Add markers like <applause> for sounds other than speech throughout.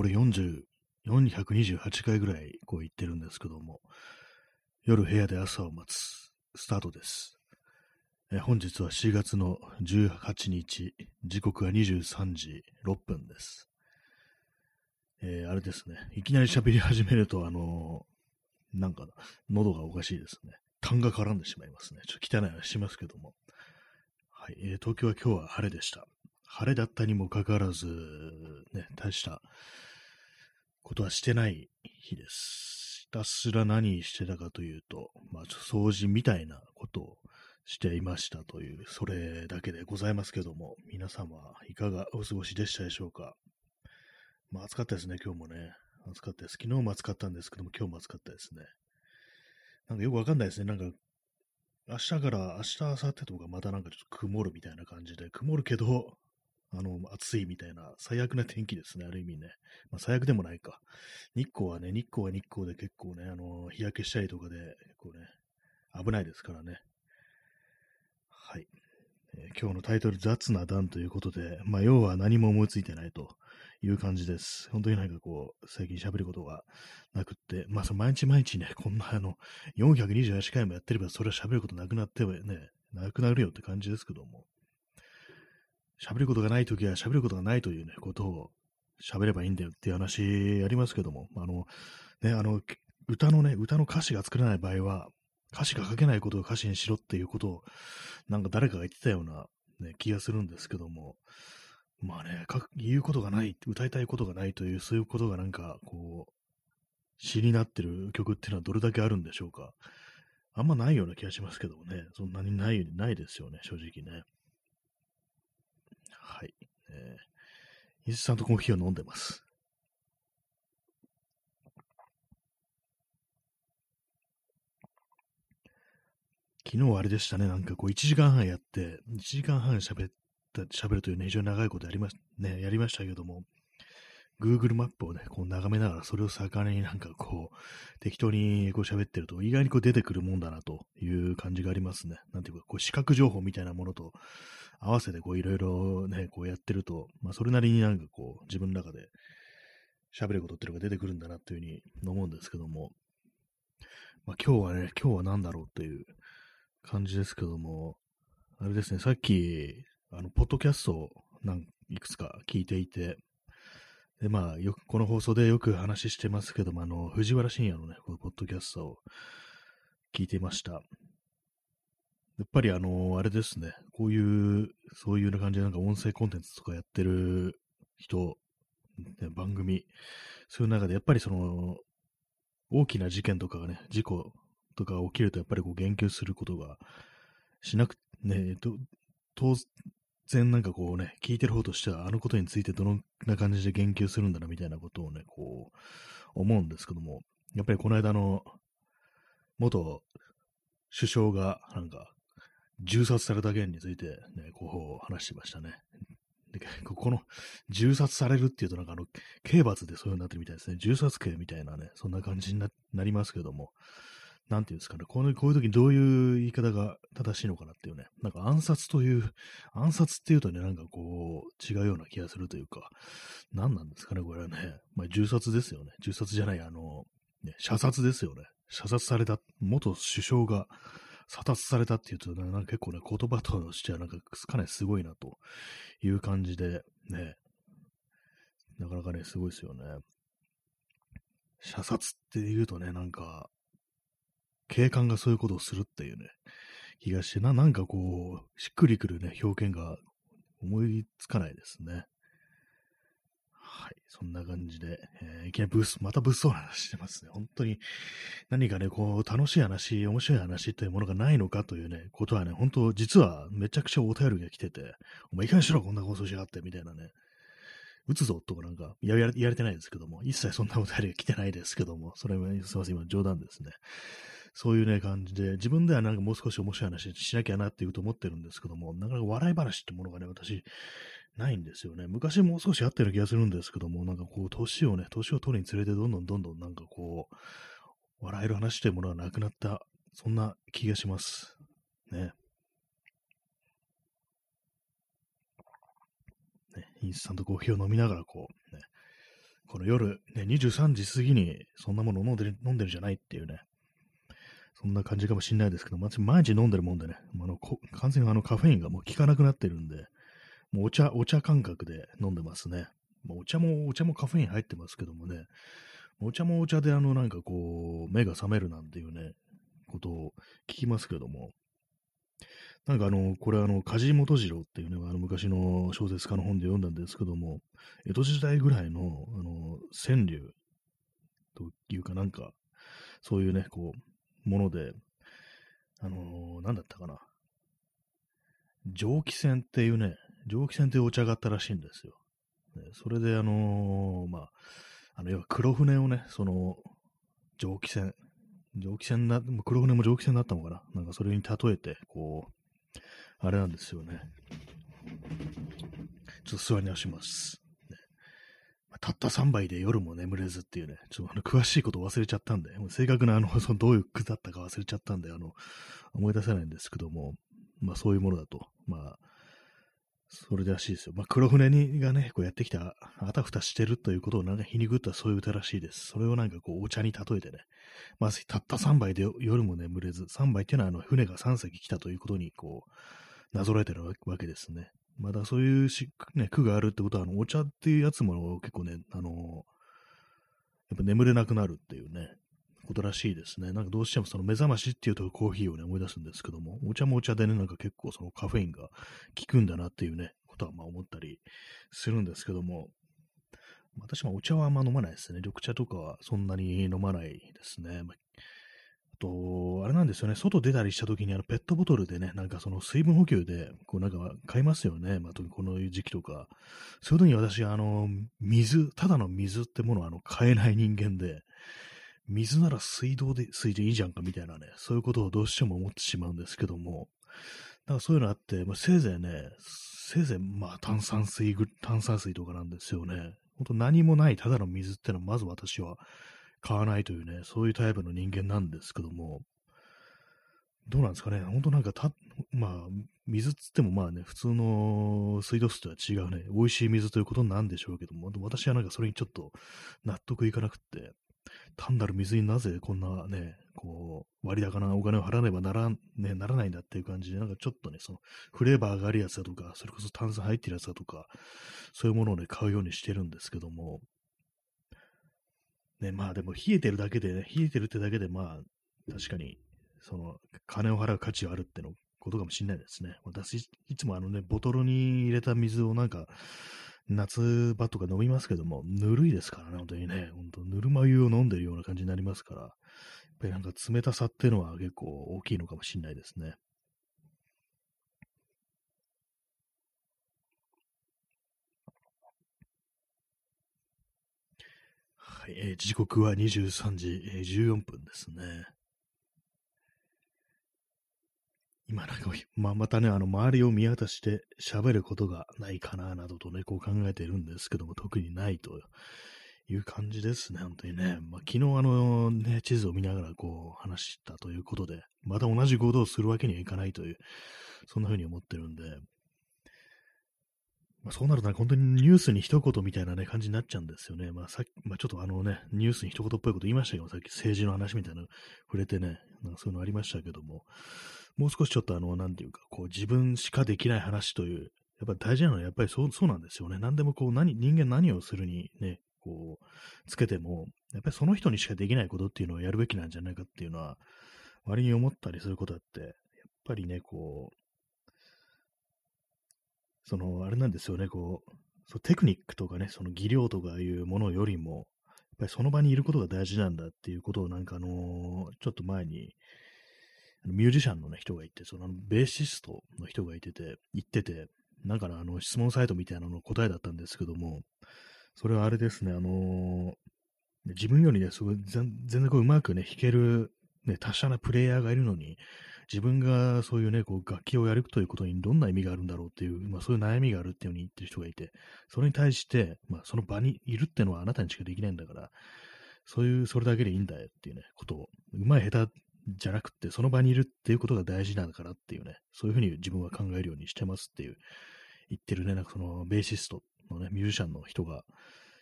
これ40、428回ぐらいこう言ってるんですけども、夜部屋で朝を待つ、スタートです。え本日は4月の18日、時刻は23時6分です。えー、あれですね、いきなり喋り始めると、あのー、なんか、喉がおかしいですね。痰が絡んでしまいますね。ちょっと汚い話しますけども。はい、えー、東京は今日は晴れでした。晴れだったにもかかわらず、ね、大したことはしてない日です。ひたすら何してたかというと、まあ、掃除みたいなことをしていましたという、それだけでございますけども、皆様、いかがお過ごしでしたでしょうか？まあ、暑かったですね、今日もね。暑かったです。昨日も暑かったんですけども、今日も暑かったですね。なんかよくわかんないですね。なんか、明日から、明日、明後日とかまたなんかちょっと曇るみたいな感じで、曇るけど、あの、暑いみたいな、最悪な天気ですね、ある意味ね。まあ、最悪でもないか。日光はね、日光は日光で結構ね、あの、日焼けしたりとかで、結構ね、危ないですからね。はい。えー、今日のタイトル、雑な段ということで、まあ、要は何も思いついてないという感じです。本当になんかこう、最近喋ることがなくって、まあ、その毎日毎日ね、こんなあの、428回もやってれば、それは喋ることなくなってはね、なくなるよって感じですけども。喋ることがないときは喋ることがないというね、ことを喋ればいいんだよっていう話ありますけども、あの、ね、あの、歌のね、歌の歌詞が作れない場合は、歌詞が書けないことを歌詞にしろっていうことを、なんか誰かが言ってたような、ね、気がするんですけども、まあね、言うことがない、歌いたいことがないという、そういうことがなんか、こう、詩になってる曲っていうのはどれだけあるんでしょうか。あんまないような気がしますけどもね、そんなにない、ないですよね、正直ね。はい。えー、伊豆さんとコーヒーを飲んでます。昨日はあれでしたね、なんかこう1時間半やって、1時間半喋った、喋るというね、非常に長いことやりまし、ね、やりましたけども、Google マップをね、こう眺めながら、それを魚になんかこう、適当にこう喋ってると、意外にこう出てくるもんだなという感じがありますね。なんていうか、こう視覚情報みたいなものと合わせてこういろいろね、こうやってると、まあそれなりになんかこう、自分の中で喋ることっていうのが出てくるんだなっていうふうに思うんですけども、まあ今日はね、今日は何だろうっていう感じですけども、あれですね、さっき、あの、ポッドキャストをなんいくつか聞いていて、で、まあ、よく、この放送でよく話してますけども、あの、藤原信也のね、このポッドキャストを聞いていました。やっぱりあの、あれですね、こういう、そういうような感じでなんか音声コンテンツとかやってる人、ね、番組、そういう中でやっぱりその、大きな事件とかがね、事故とか起きるとやっぱりこう言及することがしなく、ね、当然なんかこうね、聞いてる方としては、あのことについてどんな感じで言及するんだなみたいなことをね、こう、思うんですけども、やっぱりこの間の、元首相が、なんか、銃殺された件について、ね、こう話してましたね。で、この、銃殺されるっていうと、なんかあの、刑罰でそういう風になってるみたいですね。銃殺刑みたいなね、そんな感じになりますけども、なんていうんですかね、このこういう時どういう言い方が正しいのかなっていうね、なんか暗殺という、暗殺っていうとね、なんかこう、違うような気がするというか、何なんですかね、これはね。まあ、銃殺ですよね。銃殺じゃない、あの、ね、射殺ですよね。射殺された、元首相が射殺されたっていうと、なんか結構ね、言葉としてはなんかかなりすごいなという感じで、ね、なかなかね、すごいですよね。射殺って言うとね、なんか、警官がそういうことをするっていうね、気がして、な、なんかこう、しっくりくるね、表現が思いつかないですね。はい。そんな感じで、えー、いきなりブース、また物騒な話してますね。本当に、何かね、こう、楽しい話、面白い話というものがないのかというね、ことはね、本当実はめちゃくちゃお便りが来てて、お前いかにしろ、こんな放送しやがって、みたいなね。打つぞとかなんか、ややれてないですけども、一切そんなお便りが来てないですけども、それはすいません、今冗談ですね。そういうね、感じで、自分ではなんかもう少し面白い話しなきゃなっていうと思ってるんですけども、なかなか笑い話ってものがね、私、ないんですよね。昔もう少しあったような気がするんですけども、なんかこう、年をね、年を取るにつれて、どんどんどんどんなんかこう、笑える話というものがなくなった、そんな気がします。ね。ね、インスタントコーヒーを飲みながら、こう、ね、この夜、ね、23時過ぎにそんなものを飲んでる、飲んでるじゃないっていうね、そんな感じかもしれないですけど、毎日飲んでるもんでね、あの完全にあのカフェインがもう効かなくなってるんで、もうお茶、お茶感覚で飲んでますね。まあ、お茶も、お茶もカフェイン入ってますけどもね、お茶もお茶であのなんかこう、目が覚めるなんていうね、ことを聞きますけども、なんかあの、これあの、梶本次郎っていうね、あの昔の小説家の本で読んだんですけども、江戸時代ぐらいの、あの、川柳というかなんか、そういうね、こう、もので、あのー、なんだったかな。蒸気船っていうね、蒸気船っていうお茶があったらしいんですよ。ね、それであのー、まあ、あの、要は黒船をね、その、蒸気船、蒸気船な、黒船も蒸気船だったのかな？なんかそれに例えて、こう、あれなんですよね。ちょっと座り直します。ね、たった3杯で夜も眠れずっていうね、ちょっとあの詳しいこと忘れちゃったんで、正確なあの、そのどういう句だったか忘れちゃったんで、あの、思い出せないんですけども、まあそういうものだと。まあ、それらしいですよ。まあ、黒船にがね、こうやってきた、あたふたしてるということをなんか皮肉ったそういう歌らしいです。それをなんかこうお茶に例えてね、まずたった3杯で夜も眠れず、3杯っていうのはあの船が3隻来たということにこう、なぞらえてるわけですね。まだそういうし、ね、句があるってことは、あの、お茶っていうやつも結構ね、あの、やっぱ眠れなくなるっていうね、ことらしいですね。なんかどうしてもその目覚ましっていうとコーヒーをね、思い出すんですけども、お茶もお茶でね、なんか結構そのカフェインが効くんだなっていうね、ことはまあ思ったりするんですけども、私もお茶はあんま飲まないですね。緑茶とかはそんなに飲まないですね。あと、あれなんですよね、外出たりした時にあのペットボトルでね、なんかその水分補給で、こうなんか買いますよね。まあ、特にこの時期とか。そういう時に私、あの、水、ただの水ってものはあの買えない人間で、水なら水道で、水でいいじゃんかみたいなね、そういうことをどうしても思ってしまうんですけども、だからそういうのあって、まあ、せいぜいね、せいぜいまあ炭酸水、炭酸水とかなんですよね。本当何もないただの水ってのはまず私は買わないというね、そういうタイプの人間なんですけども、どうなんですかね、本当なんかた、まあ、水っつってもまあね、普通の水道水とは違うね、美味しい水ということなんでしょうけども、私はなんかそれにちょっと納得いかなくって、単なる水になぜこんなね、こう、割高なお金を払わねばなら,、ね、ならないんだっていう感じで、なんかちょっとね、その、フレーバーがあるやつだとか、それこそ炭酸入ってるやつだとか、そういうものをね、買うようにしてるんですけども、ね、まあでも冷えてるだけでね、冷えてるってだけで、まあ、確かに、その、金を払う価値はあるってのことかもしれないですね。私、いつもあのね、ボトルに入れた水をなんか、夏場とか飲みますけども、ぬるいですからね、本当にね、本当ぬるま湯を飲んでるような感じになりますから、やっぱりなんか冷たさっていうのは結構大きいのかもしれないですね。はい、えー、時刻は23時、14分ですね。今なんか、まあ、またね、あの、周りを見渡して喋ることがないかな、などとね、こう考えてるんですけども、特にないという感じですね、本当にね。まあ、昨日あの、ね、地図を見ながらこう話したということで、また同じ行動をするわけにはいかないという、そんな風に思ってるんで、まあ、そうなると、本当にニュースに一言みたいなね、感じになっちゃうんですよね。まあ、さっき、まあ、ちょっとあのね、ニュースに一言っぽいこと言いましたけど、さっき政治の話みたいなの触れてね、なんかそういうのありましたけども、もう少しちょっとあの、なんていうか、こう自分しかできない話という、やっぱ大事なのはやっぱりそうそうなんですよね。何でもこう何、人間何をするにね、こう、つけても、やっぱりその人にしかできないことっていうのをやるべきなんじゃないかっていうのは、割に思ったりすることだって、やっぱりね、こう、その、あれなんですよね、こう、そテクニックとかね、その技量とかいうものよりも、やっぱりその場にいることが大事なんだっていうことをなんかあのー、ちょっと前にミュージシャンの、ね、人がいて、そのベーシストの人がいてて、言ってて、なんかあの質問サイトみたいなのの答えだったんですけども、それはあれですね、あのー、自分よりね、すごい全然こううまくね、弾ける、ね、達者なプレイヤーがいるのに、自分がそういうね、こう楽器をやるということにどんな意味があるんだろうっていう、まあそういう悩みがあるっていうふうに言ってる人がいて、それに対して、まあその場にいるっていうのはあなたにしかできないんだから、そういう、それだけでいいんだよっていうね、ことを、うまい下手じゃなくて、その場にいるっていうことが大事なんだからっていうね、そういうふうに自分は考えるようにしてますっていう、言ってるね、なんかそのベーシストのね、ミュージシャンの人が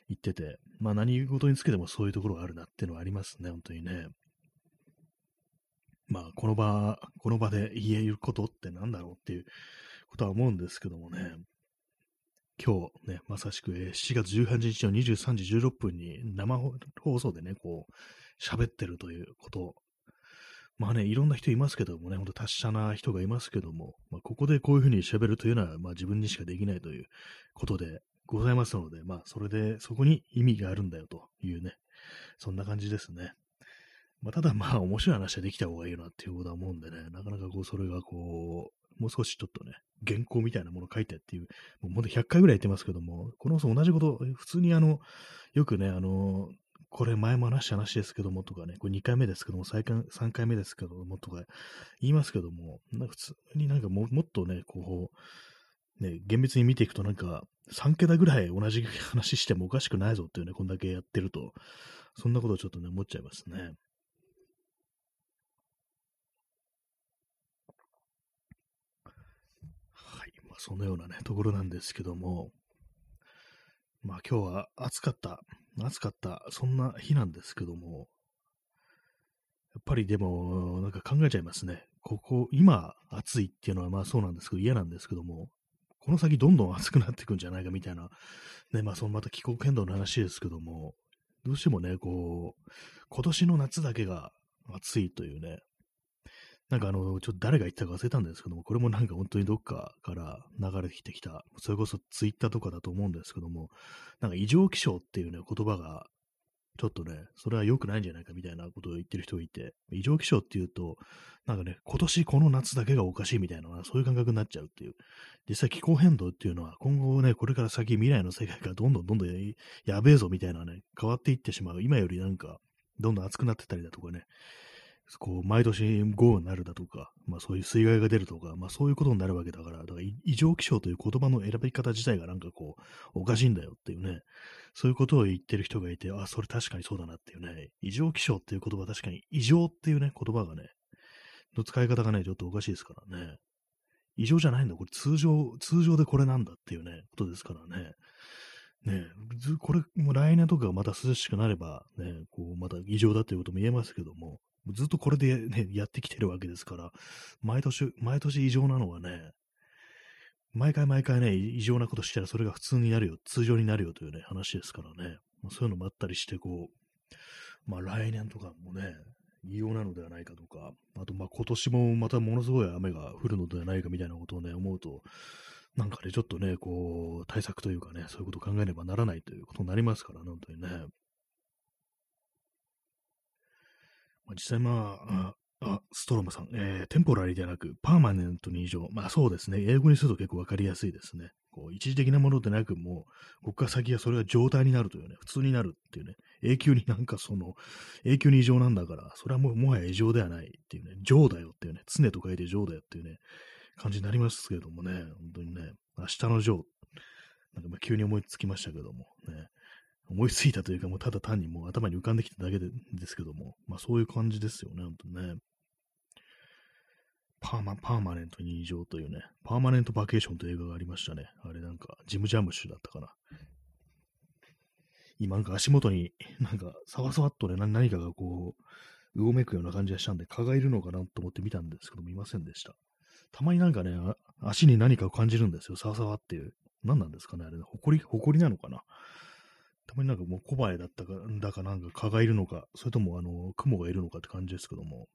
言ってて、まあ何事につけてもそういうところがあるなっていうのはありますね、本当にね。まあ、この場、この場で言えることって何だろうっていうことは思うんですけどもね、今日ね、まさしく7月18日の23時16分に生放送でね、こう、喋ってるということまあね、いろんな人いますけどもね、ほんと達者な人がいますけども、まあ、ここでこういうふうに喋るというのは、まあ自分にしかできないということでございますので、まあそれで、そこに意味があるんだよというね、そんな感じですね。まあただまあ面白い話はできた方がいいなっていうことは思うんでね、なかなかこうそれがこう、もう少しちょっとね、原稿みたいなもの書いてっていう、もうほんと100回ぐらい言ってますけども、この同じこと、普通にあの、よくね、あの、これ前も話した話ですけどもとかね、これ2回目ですけども、3回 ,3 回目ですけどもとか言いますけども、なんか普通になんかももっとね、こう、ね、厳密に見ていくとなんか3桁ぐらい同じ話してもおかしくないぞっていうね、こんだけやってると、そんなことをちょっとね、思っちゃいますね。はい。まあ、そのようなね、ところなんですけども、まあ今日は暑かった、暑かった、そんな日なんですけども、やっぱりでも、なんか考えちゃいますね。ここ、今暑いっていうのはまあそうなんですけど、嫌なんですけども、この先どんどん暑くなっていくんじゃないかみたいな、ね、まあそのまた気候変動の話ですけども、どうしてもね、こう、今年の夏だけが暑いというね、なんかあの、ちょっと誰が言ったか忘れたんですけども、これもなんか本当にどっかから流れてきた、それこそツイッターとかだと思うんですけども、なんか異常気象っていうね、言葉が、ちょっとね、それは良くないんじゃないかみたいなことを言ってる人がいて、異常気象っていうと、なんかね、今年この夏だけがおかしいみたいな、そういう感覚になっちゃうっていう。実際気候変動っていうのは、今後ね、これから先未来の世界がどんどんどんどんやべえぞみたいなね、変わっていってしまう。今よりなんか、どんどん暑くなってたりだとかね、こう、毎年豪雨になるだとか、まあそういう水害が出るとか、まあそういうことになるわけだから、だから異常気象という言葉の選び方自体がなんかこう、おかしいんだよっていうね、そういうことを言ってる人がいて、あ、それ確かにそうだなっていうね、異常気象っていう言葉確かに異常っていうね、言葉がね、の使い方がね、ちょっとおかしいですからね。異常じゃないんだ。これ通常、通常でこれなんだっていうね、ことですからね。ねこれ、も来年とかまた涼しくなれば、ね、こう、また異常だということも言えますけども、ずっとこれで、ね、やってきてるわけですから、毎年、毎年異常なのはね、毎回毎回ね、異常なことしたらそれが普通になるよ、通常になるよというね、話ですからね。まあ、そういうのもあったりして、こう、まあ来年とかもね、異様なのではないかとか、あとまあ今年もまたものすごい雨が降るのではないかみたいなことをね、思うと、なんかね、ちょっとね、こう、対策というかね、そういうことを考えねばならないということになりますから、本当にね。まあ、実際まあ、あ、ストロムさん、えー、テンポラリーではなく、パーマネントに異常。まあそうですね。英語にすると結構わかりやすいですね。こう一時的なものでなく、もう、ここから先はそれが状態になるというね、普通になるっていうね、永久になんかその、永久に異常なんだから、それはもうもはや異常ではないっていうね、常だよっていうね、常と書いて常だよっていうね、感じになりますけれどもね、本当にね、明日の常、なんかまあ急に思いつきましたけども、ね、思いついたというか、もうただ単にもう頭に浮かんできただけでですけども、まあそういう感じですよね、本当ね。パーマ、パーマネントに異常というね、パーマネントバケーションという映画がありましたね。あれなんか、ジム・ジャムッシュだったかな。今なんか足元になんか、さわさわっとね、何かがこう、うごめくような感じがしたんで、蚊がいるのかなと思って見たんですけども、いませんでした。たまになんかね、足に何かを感じるんですよ。さわさわっていう。何なんですかねあれ、ほこり、ほこりなのかなたまになんかもう小バエだったか、だかなんか蚊がいるのか、それともあの、雲がいるのかって感じですけども、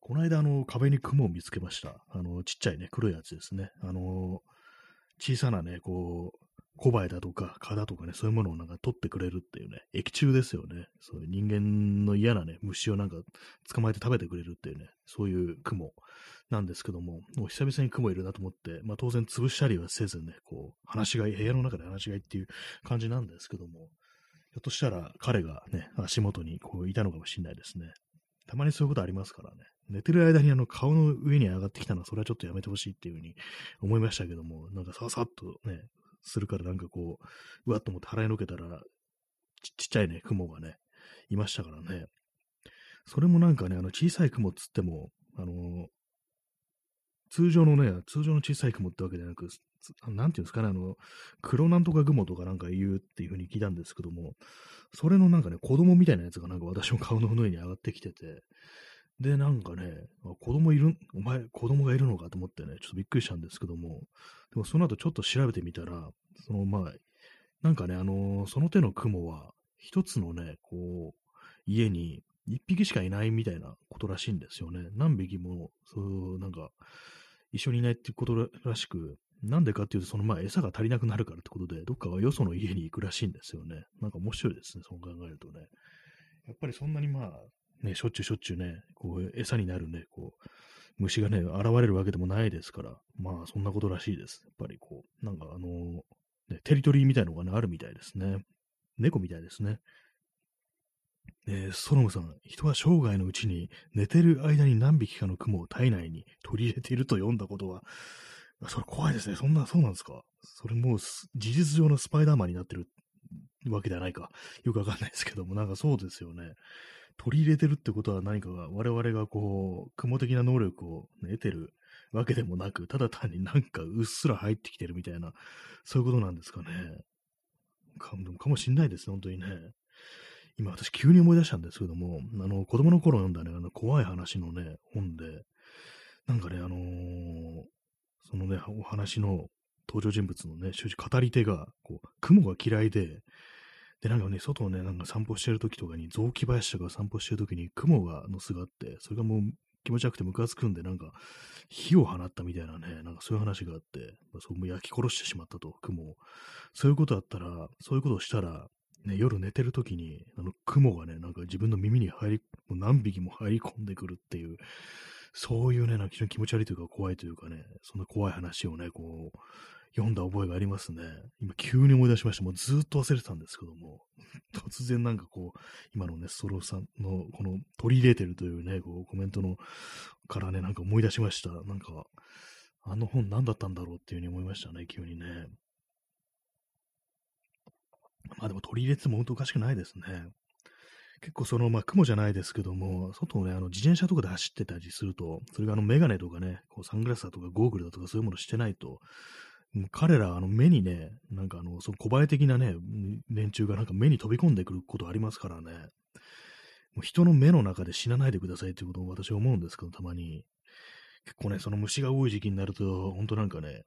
この間あの、壁に雲を見つけました。あの、ちっちゃいね、黒いやつですね。あの、小さなね、こう、小バエだとか蚊だとかね、そういうものをなんか取ってくれるっていうね、液中ですよね。そういう人間の嫌なね、虫をなんか捕まえて食べてくれるっていうね、そういう雲なんですけども、もう久々に雲いるなと思って、まあ当然潰したりはせずね、こう、話し飼い、部屋の中で話し飼いっていう感じなんですけども、ひょっとしたら彼がね、足元にこういたのかもしれないですね。たまにそういうことありますからね。寝てる間にあの顔の上に上がってきたのはそれはちょっとやめてほしいっていうふうに思いましたけども、なんかささっとね、するからなんかこう、うわっと思って払いのけたらち、ちっちゃいね、雲がね、いましたからね。それもなんかね、あの小さい雲っつっても、あの通常のね、通常の小さい雲ってわけでなく、なんていうんですかね、あの、黒なんとか雲とかなんか言うっていう風に聞いたんですけども、それのなんかね、子供みたいなやつがなんか私の顔の上に上がってきてて、で、なんかね、子供いる、お前、子供がいるのかと思ってね、ちょっとびっくりしたんですけども、でもその後ちょっと調べてみたら、その、まあ、なんかね、あのー、その手の雲は、一つのね、こう、家に一匹しかいないみたいなことらしいんですよね。何匹も、そう、なんか、一緒にいないってことらしく、なんでかっていうと、そのまあ餌が足りなくなるからってことで、どっかはよその家に行くらしいんですよね。なんか面白いですね、そう考えるとね。やっぱりそんなにまあ、ね、しょっちゅうしょっちゅうね、こう餌になるね、こう、虫がね、現れるわけでもないですから、まあそんなことらしいです。やっぱりこう、なんかあのー、ね、テリトリーみたいのがね、あるみたいですね。猫みたいですね。えー、ソロムさん、人は生涯のうちに寝てる間に何匹かの雲を体内に取り入れていると読んだことは、それ怖いですね。そんな、そうなんですか。それもう事実上のスパイダーマンになってるわけではないか。よくわかんないですけども、なんかそうですよね。取り入れてるってことは何かが、我々がこう、雲的な能力を、ね、得てるわけでもなく、ただ単になんかうっすら入ってきてるみたいな、そういうことなんですかね。かかもしんないですね、本当にね。今私急に思い出したんですけども、あの、子供の頃読んだね、あの、怖い話のね、本で、なんかね、あのー、そのね、お話の登場人物のね、主語り手が、こう、雲が嫌いで、で、なんかね、外をね、なんか散歩してる時とかに、雑木林とか散歩してる時に雲がの巣があって、それがもう気持ち悪くてムカつくんで、なんか火を放ったみたいなね、なんかそういう話があって、まあ、そこも焼き殺してしまったと、雲を。そういうことだったら、そういうことをしたら、ね、夜寝てる時に、あの雲がね、なんか自分の耳に入り、もう何匹も入り込んでくるっていう、そういうね、なんか非常に気持ち悪いというか怖いというかね、そんな怖い話をね、こう、読んだ覚えがありますね。今急に思い出しました。もうずっと忘れてたんですけども、<laughs> 突然なんかこう、今のね、ストローさんのこの取り入れてるというね、こうコメントのからね、なんか思い出しました。なんか、あの本何だったんだろうっていうふうに思いましたね、急にね。まあでも取り入れても本当おかしくないですね。結構その、まあ、雲じゃないですけども、外をね、あの、自転車とかで走ってたりすると、それがあの、メガネとかね、こうサングラスだとかゴーグルだとかそういうものしてないと、彼ら、あの、目にね、なんかあの、その小映え的なね、連中がなんか目に飛び込んでくることありますからね。もう人の目の中で死なないでくださいっていうことを私は思うんですけど、たまに。結構ね、その虫が多い時期になると、本当なんかね、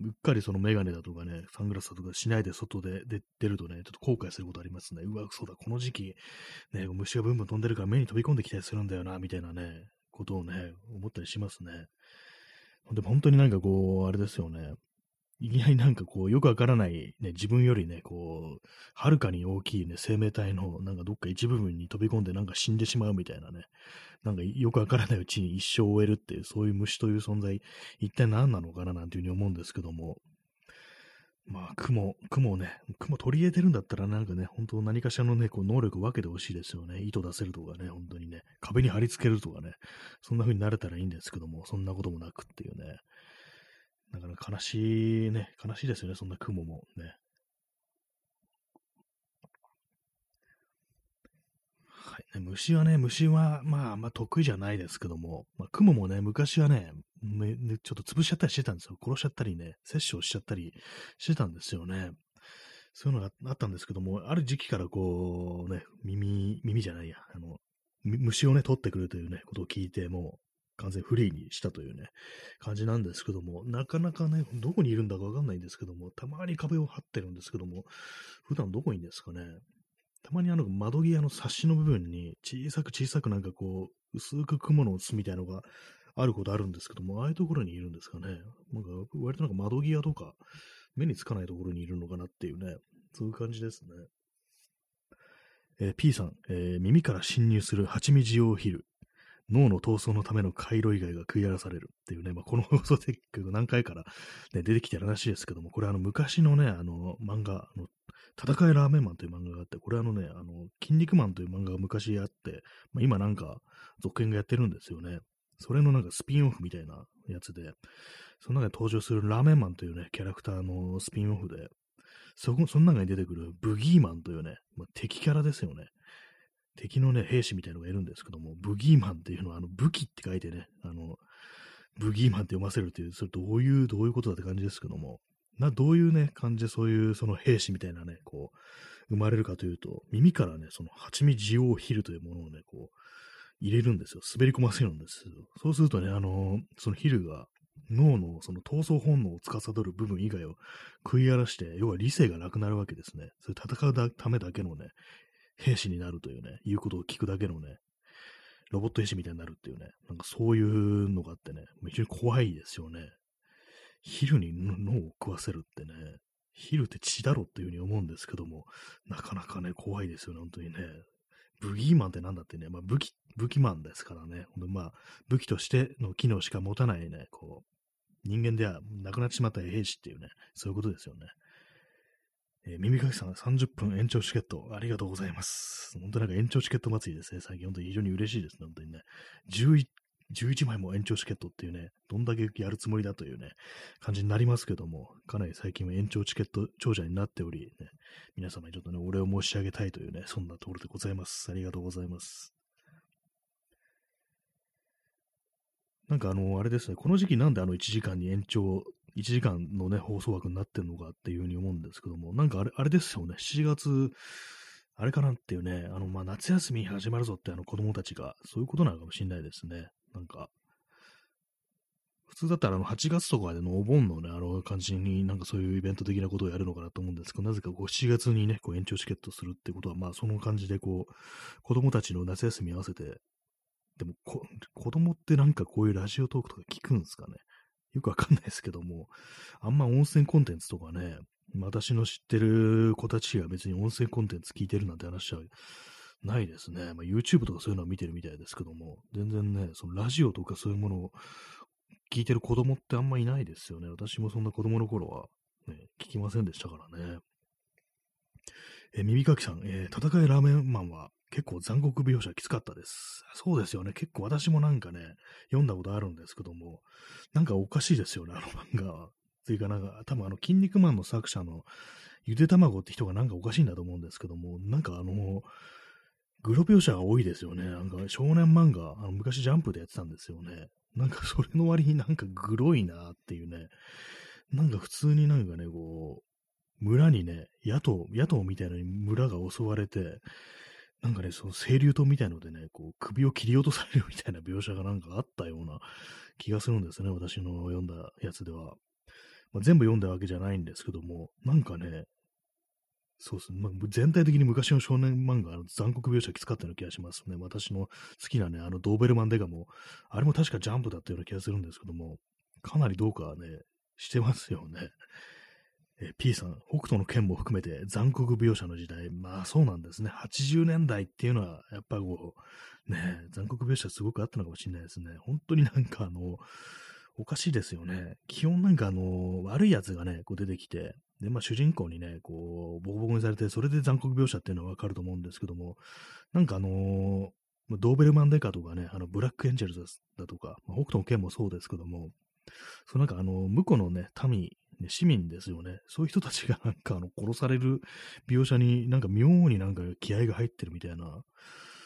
うっかりそのメガネだとかね、サングラスだとかしないで外で出るとね、ちょっと後悔することありますね。うわ、そうだ、この時期、ね、虫がブンブン飛んでるから目に飛び込んできたりするんだよな、みたいなね、ことをね、思ったりしますね。でも本当になんかこう、あれですよね。いきなりなんかこう、よくわからない、ね、自分よりね、こう、はるかに大きいね、生命体の、なんかどっか一部分に飛び込んでなんか死んでしまうみたいなね、なんかよくわからないうちに一生を終えるっていう、そういう虫という存在、一体何なのかななんていうふうに思うんですけども、まあ、雲、雲をね、雲取り入れてるんだったらなんかね、本当何かしらのね、こう能力分けてほしいですよね。糸出せるとかね、本当にね、壁に貼り付けるとかね、そんな風になれたらいいんですけども、そんなこともなくっていうね。だから悲しいね、悲しいですよね、そんな雲もね。はい、虫はね、虫は、まあ、まあ、得意じゃないですけども、まあ、雲もね、昔はね、ね、ちょっと潰しちゃったりしてたんですよ。殺しちゃったりね、殺生しちゃったりしてたんですよね。そういうのがあったんですけども、ある時期からこう、ね、耳、耳じゃないや、あの、虫をね、取ってくるというね、ことを聞いて、も完全フリーにしたというね、感じなんですけども、なかなかね、どこにいるんだかわかんないんですけども、たまに壁を張ってるんですけども、普段どこにいるんですかね。たまにあの窓際の冊子の部分に小さく小さくなんかこう、薄く雲の巣みたいのがあることあるんですけども、ああいうところにいるんですかね。なんか割となんか窓際とか目につかないところにいるのかなっていうね、そういう感じですね。えー、P さん、えー、耳から侵入する蜂蜜用ヒル。脳の闘争のための回路以外が食い荒らされるっていうね、まあ、この放送で何回から、ね、出てきてる話ですけども、これあの昔のね、あの漫画、あの戦いラーメンマンという漫画があって、これあのね、あの、筋肉マンという漫画が昔あって、まあ、今なんか続編がやってるんですよね。それのなんかスピンオフみたいなやつで、その中で登場するラーメンマンというね、キャラクターのスピンオフで、そこ、その中に出てくるブギーマンというね、まあ、敵キャラですよね。敵のね、兵士みたいなのがいるんですけども、ブギーマンっていうのは、あの、武器って書いてね、あの、ブギーマンって読ませるっていう、それどういう、どういうことだって感じですけども、な、どういうね、感じでそういうその兵士みたいなね、こう、生まれるかというと、耳からね、その蜂蜜ジオヒルというものをね、こう、入れるんですよ。滑り込ませるんですよそうするとね、あの、そのヒルが脳のその闘争本能を司る部分以外を食い荒らして、要は理性がなくなるわけですね。それ戦うためだけのね、兵士になるというね、言うことを聞くだけのね、ロボット兵士みたいになるっていうね、なんかそういうのがあってね、非常に怖いですよね。ヒルに脳を食わせるってね、ヒルって血だろっていうふうに思うんですけども、なかなかね、怖いですよね、本当にね。ブギーマンってなんだってね、まあ武器、武器マンですからね、ほんまあ武器としての機能しか持たないね、こう、人間ではなくなってしまった兵士っていうね、そういうことですよね。えー、耳かきさん30分延長チケット、ありがとうございます。本当なんか延長チケット祭りですね。最近本当に非常に嬉しいですね。本当にね。11 11枚も延長チケットっていうね、どんだけやるつもりだというね、感じになりますけども、かなり最近は延長チケット長者になっており、ね、皆様にちょっとね、お礼を申し上げたいというね、そんなところでございます。ありがとうございます。なんかあの、あれですね、この時期なんであの1時間に延長、1時間のね、放送枠になってるのかっていうふうに思うんですけども、なんかあれ、あれですよね、7月、あれかなっていうね、あの、まあ、夏休み始まるぞってあの子供たちが、そういうことなのかもしれないですね。なんか、普通だったらあの8月とかでのお盆のね、あの感じになんかそういうイベント的なことをやるのかなと思うんですけど、なぜかこう7月にね、こう延長チケットするってことは、まあその感じでこう、子供たちの夏休み合わせて、でもこ、子供ってなんかこういうラジオトークとか聞くんですかね。よくわかんないですけども、あんま温泉コンテンツとかね、私の知ってる子たちが別に温泉コンテンツ聞いてるなんて話はないですね。まあ、YouTube とかそういうのは見てるみたいですけども、全然ね、そのラジオとかそういうものを聞いてる子供ってあんまいないですよね。私もそんな子供の頃は、ね、聞きませんでしたからね。え耳かきさん、えー、戦いラーメンマンは結構残酷描写きつかったです。そうですよね。結構私もなんかね、読んだことあるんですけども、なんかおかしいですよね、あの漫画は。というかなんか、多分あの、筋肉マンの作者のゆで卵って人がなんかおかしいんだと思うんですけども、なんかあの、グロ描写が多いですよね。なんか少年漫画、あの昔ジャンプでやってたんですよね。なんかそれの割になんかグロいなっていうね。なんか普通になんかね、こう、村にね、野党、野党みたいな村が襲われて、なんかね、その清流島みたいのでね、こう、首を切り落とされるみたいな描写がなんかあったような <laughs> 気がするんですね、私の読んだやつでは。まあ、全部読んだわけじゃないんですけども、なんかね、そうですね、まあ、全体的に昔の少年漫画、の残酷描写きつかったような気がしますね。私の好きなね、あのドーベルマンデガも、あれも確かジャンプだったような気がするんですけども、かなりどうかね、してますよね。え P さん、北斗の剣も含めて残酷描写の時代、まあそうなんですね。80年代っていうのは、やっぱこう、ね、残酷描写すごくあったのかもしれないですね。本当になんかあの、おかしいですよね。基本なんかあの、悪い奴がね、こう出てきて、で、まあ主人公にね、こう、ボコボコにされて、それで残酷描写っていうのはわかると思うんですけども、なんかあのー、ドーベルマンデカとかね、あの、ブラックエンジェルズだとか、まあ、北斗の剣もそうですけども、そうなんかあの、向こうのね、民、ね、市民ですよね。そういう人たちがなんかあの、殺される描写になんか妙になんか気合が入ってるみたいな、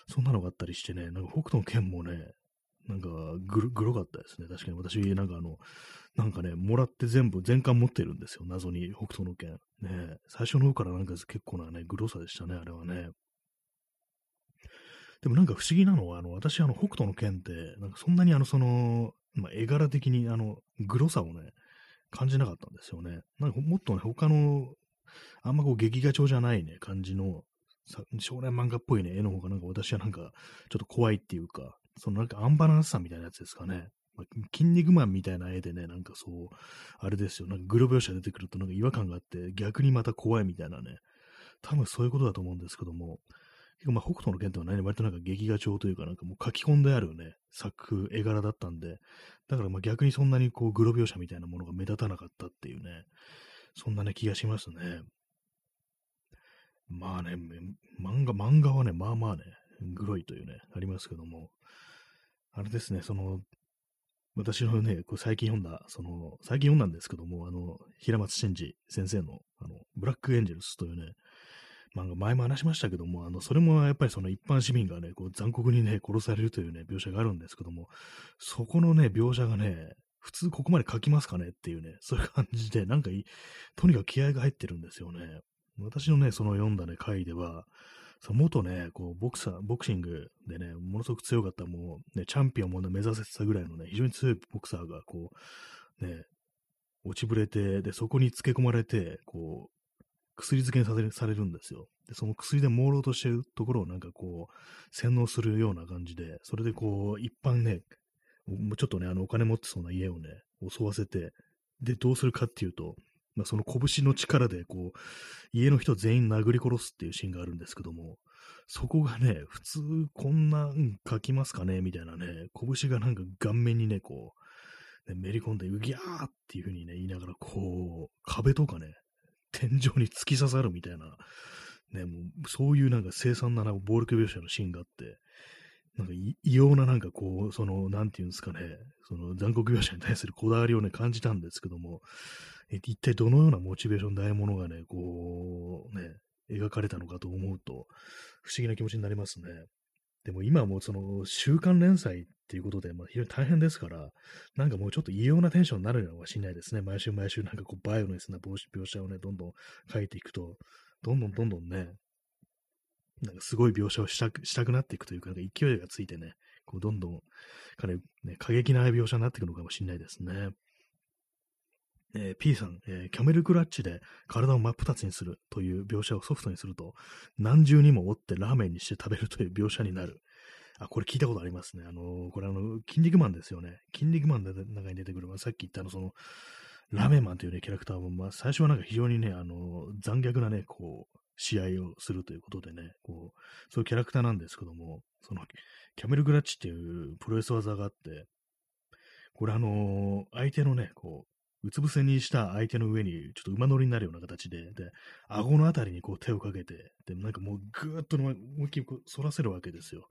そんなのがあったりしてね、なんか北斗の剣もね、なんかグロ、かったですね。確かに私、なんかあの、なんかね、もらって全部、全巻持ってるんですよ。謎に、北斗の剣。ね最初の方からなんか結構なね、グロさでしたね、あれはね。でもなんか不思議なのは、あの、私、あの、北斗の剣って、なんかそんなにあの、その、まあ、絵柄的に、あの、グロさをね、感じなかったんですよね。なんかもっとね、他の、あんまこう、劇画調じゃないね、感じの、少年漫画っぽいね、絵の方がなんか私はなんか、ちょっと怖いっていうか、そのなんかアンバランスさみたいなやつですかね。まあ、筋肉マンみたいな絵でね、なんかそう、あれですよ、なんかグロ描写出てくるとなんか違和感があって、逆にまた怖いみたいなね、多分そういうことだと思うんですけども、結構まあ北斗の剣ってのはね、割となんか劇画調というかなんかもう書き込んであるね、作風、絵柄だったんで、だからまあ逆にそんなにこうグロ描写みたいなものが目立たなかったっていうね、そんなね気がしますね。まあね、漫画、漫画はね、まあまあね、グロいというね、ありますけども、あれですね、その、私のね、こう最近読んだ、その、最近読んだんですけども、あの、平松真二先生の、あの、ブラックエンジェルスというね、まあ、前も話しましたけども、あの、それもやっぱりその一般市民がね、こう残酷にね、殺されるというね、描写があるんですけども、そこのね、描写がね、普通ここまで書きますかねっていうね、そういう感じで、なんかとにかく気合が入ってるんですよね。私のね、その読んだね、回では、その元ね、こう、ボクサー、ボクシングでね、ものすごく強かったもう、ね、チャンピオンも、ね、目指せてたぐらいのね、非常に強いボクサーが、こう、ね、落ちぶれて、で、そこにつけ込まれて、こう、薬漬けにされされるんですよ。で、その薬で朦朧としてるところをなんかこう、洗脳するような感じで、それでこう、一般ね、もうちょっとね、あの、お金持ってそうな家をね、襲わせて、で、どうするかっていうと、まあ、その拳の力で、こう、家の人全員殴り殺すっていうシーンがあるんですけども、そこがね、普通こんな、ん、書きますかねみたいなね、拳がなんか顔面にね、こう、ね、めり込んで、うぎゃーっていう風にね、言いながら、こう、壁とかね、天井に突き刺さるみたいな、ね、もう、そういうなんか凄惨な暴力描写のシーンがあって、なんか異様ななんかこう、その、なんていうんですかね、その残酷描写に対するこだわりをね、感じたんですけども、一体どのようなモチベーションでああいものがね、こう、ね、描かれたのかと思うと、不思議な気持ちになりますね。でも今もうその週刊連載っていうことで、まあ、非常に大変ですから、なんかもうちょっと異様なテンションになるのかもしれないですね。毎週毎週なんかこうバイオレンスな描写をね、どんどん書いていくと、どんどんどんどんね、なんかすごい描写をしたくしたくなっていくというか、なんか勢いがついてね、こうどんどん、か、ね、過激な描写になっていくのかもしれないですね。えー、P さん、えー、キャメルクラッチで体を真っ二つにするという描写をソフトにすると、何重にも折ってラーメンにして食べるという描写になる。あ、これ聞いたことありますね。あのー、これあの、筋肉マンですよね。筋肉マンの中に出てくる、まあ、さっき言ったあの、その、ラーメンマンというね、キャラクターも、まあ、最初はなんか非常にね、あの、残虐なね、こう、試合をするということでね、こう、そういうキャラクターなんですけども、その、キャメルグラッチっていうプロレス技があって、これあのー、相手のね、こう、うつ伏せにした相手の上にちょっと馬乗りになるような形で、で、顎のあたりにこう手をかけて、で、なんかもうぐーっと思いっきりこう反らせるわけですよ。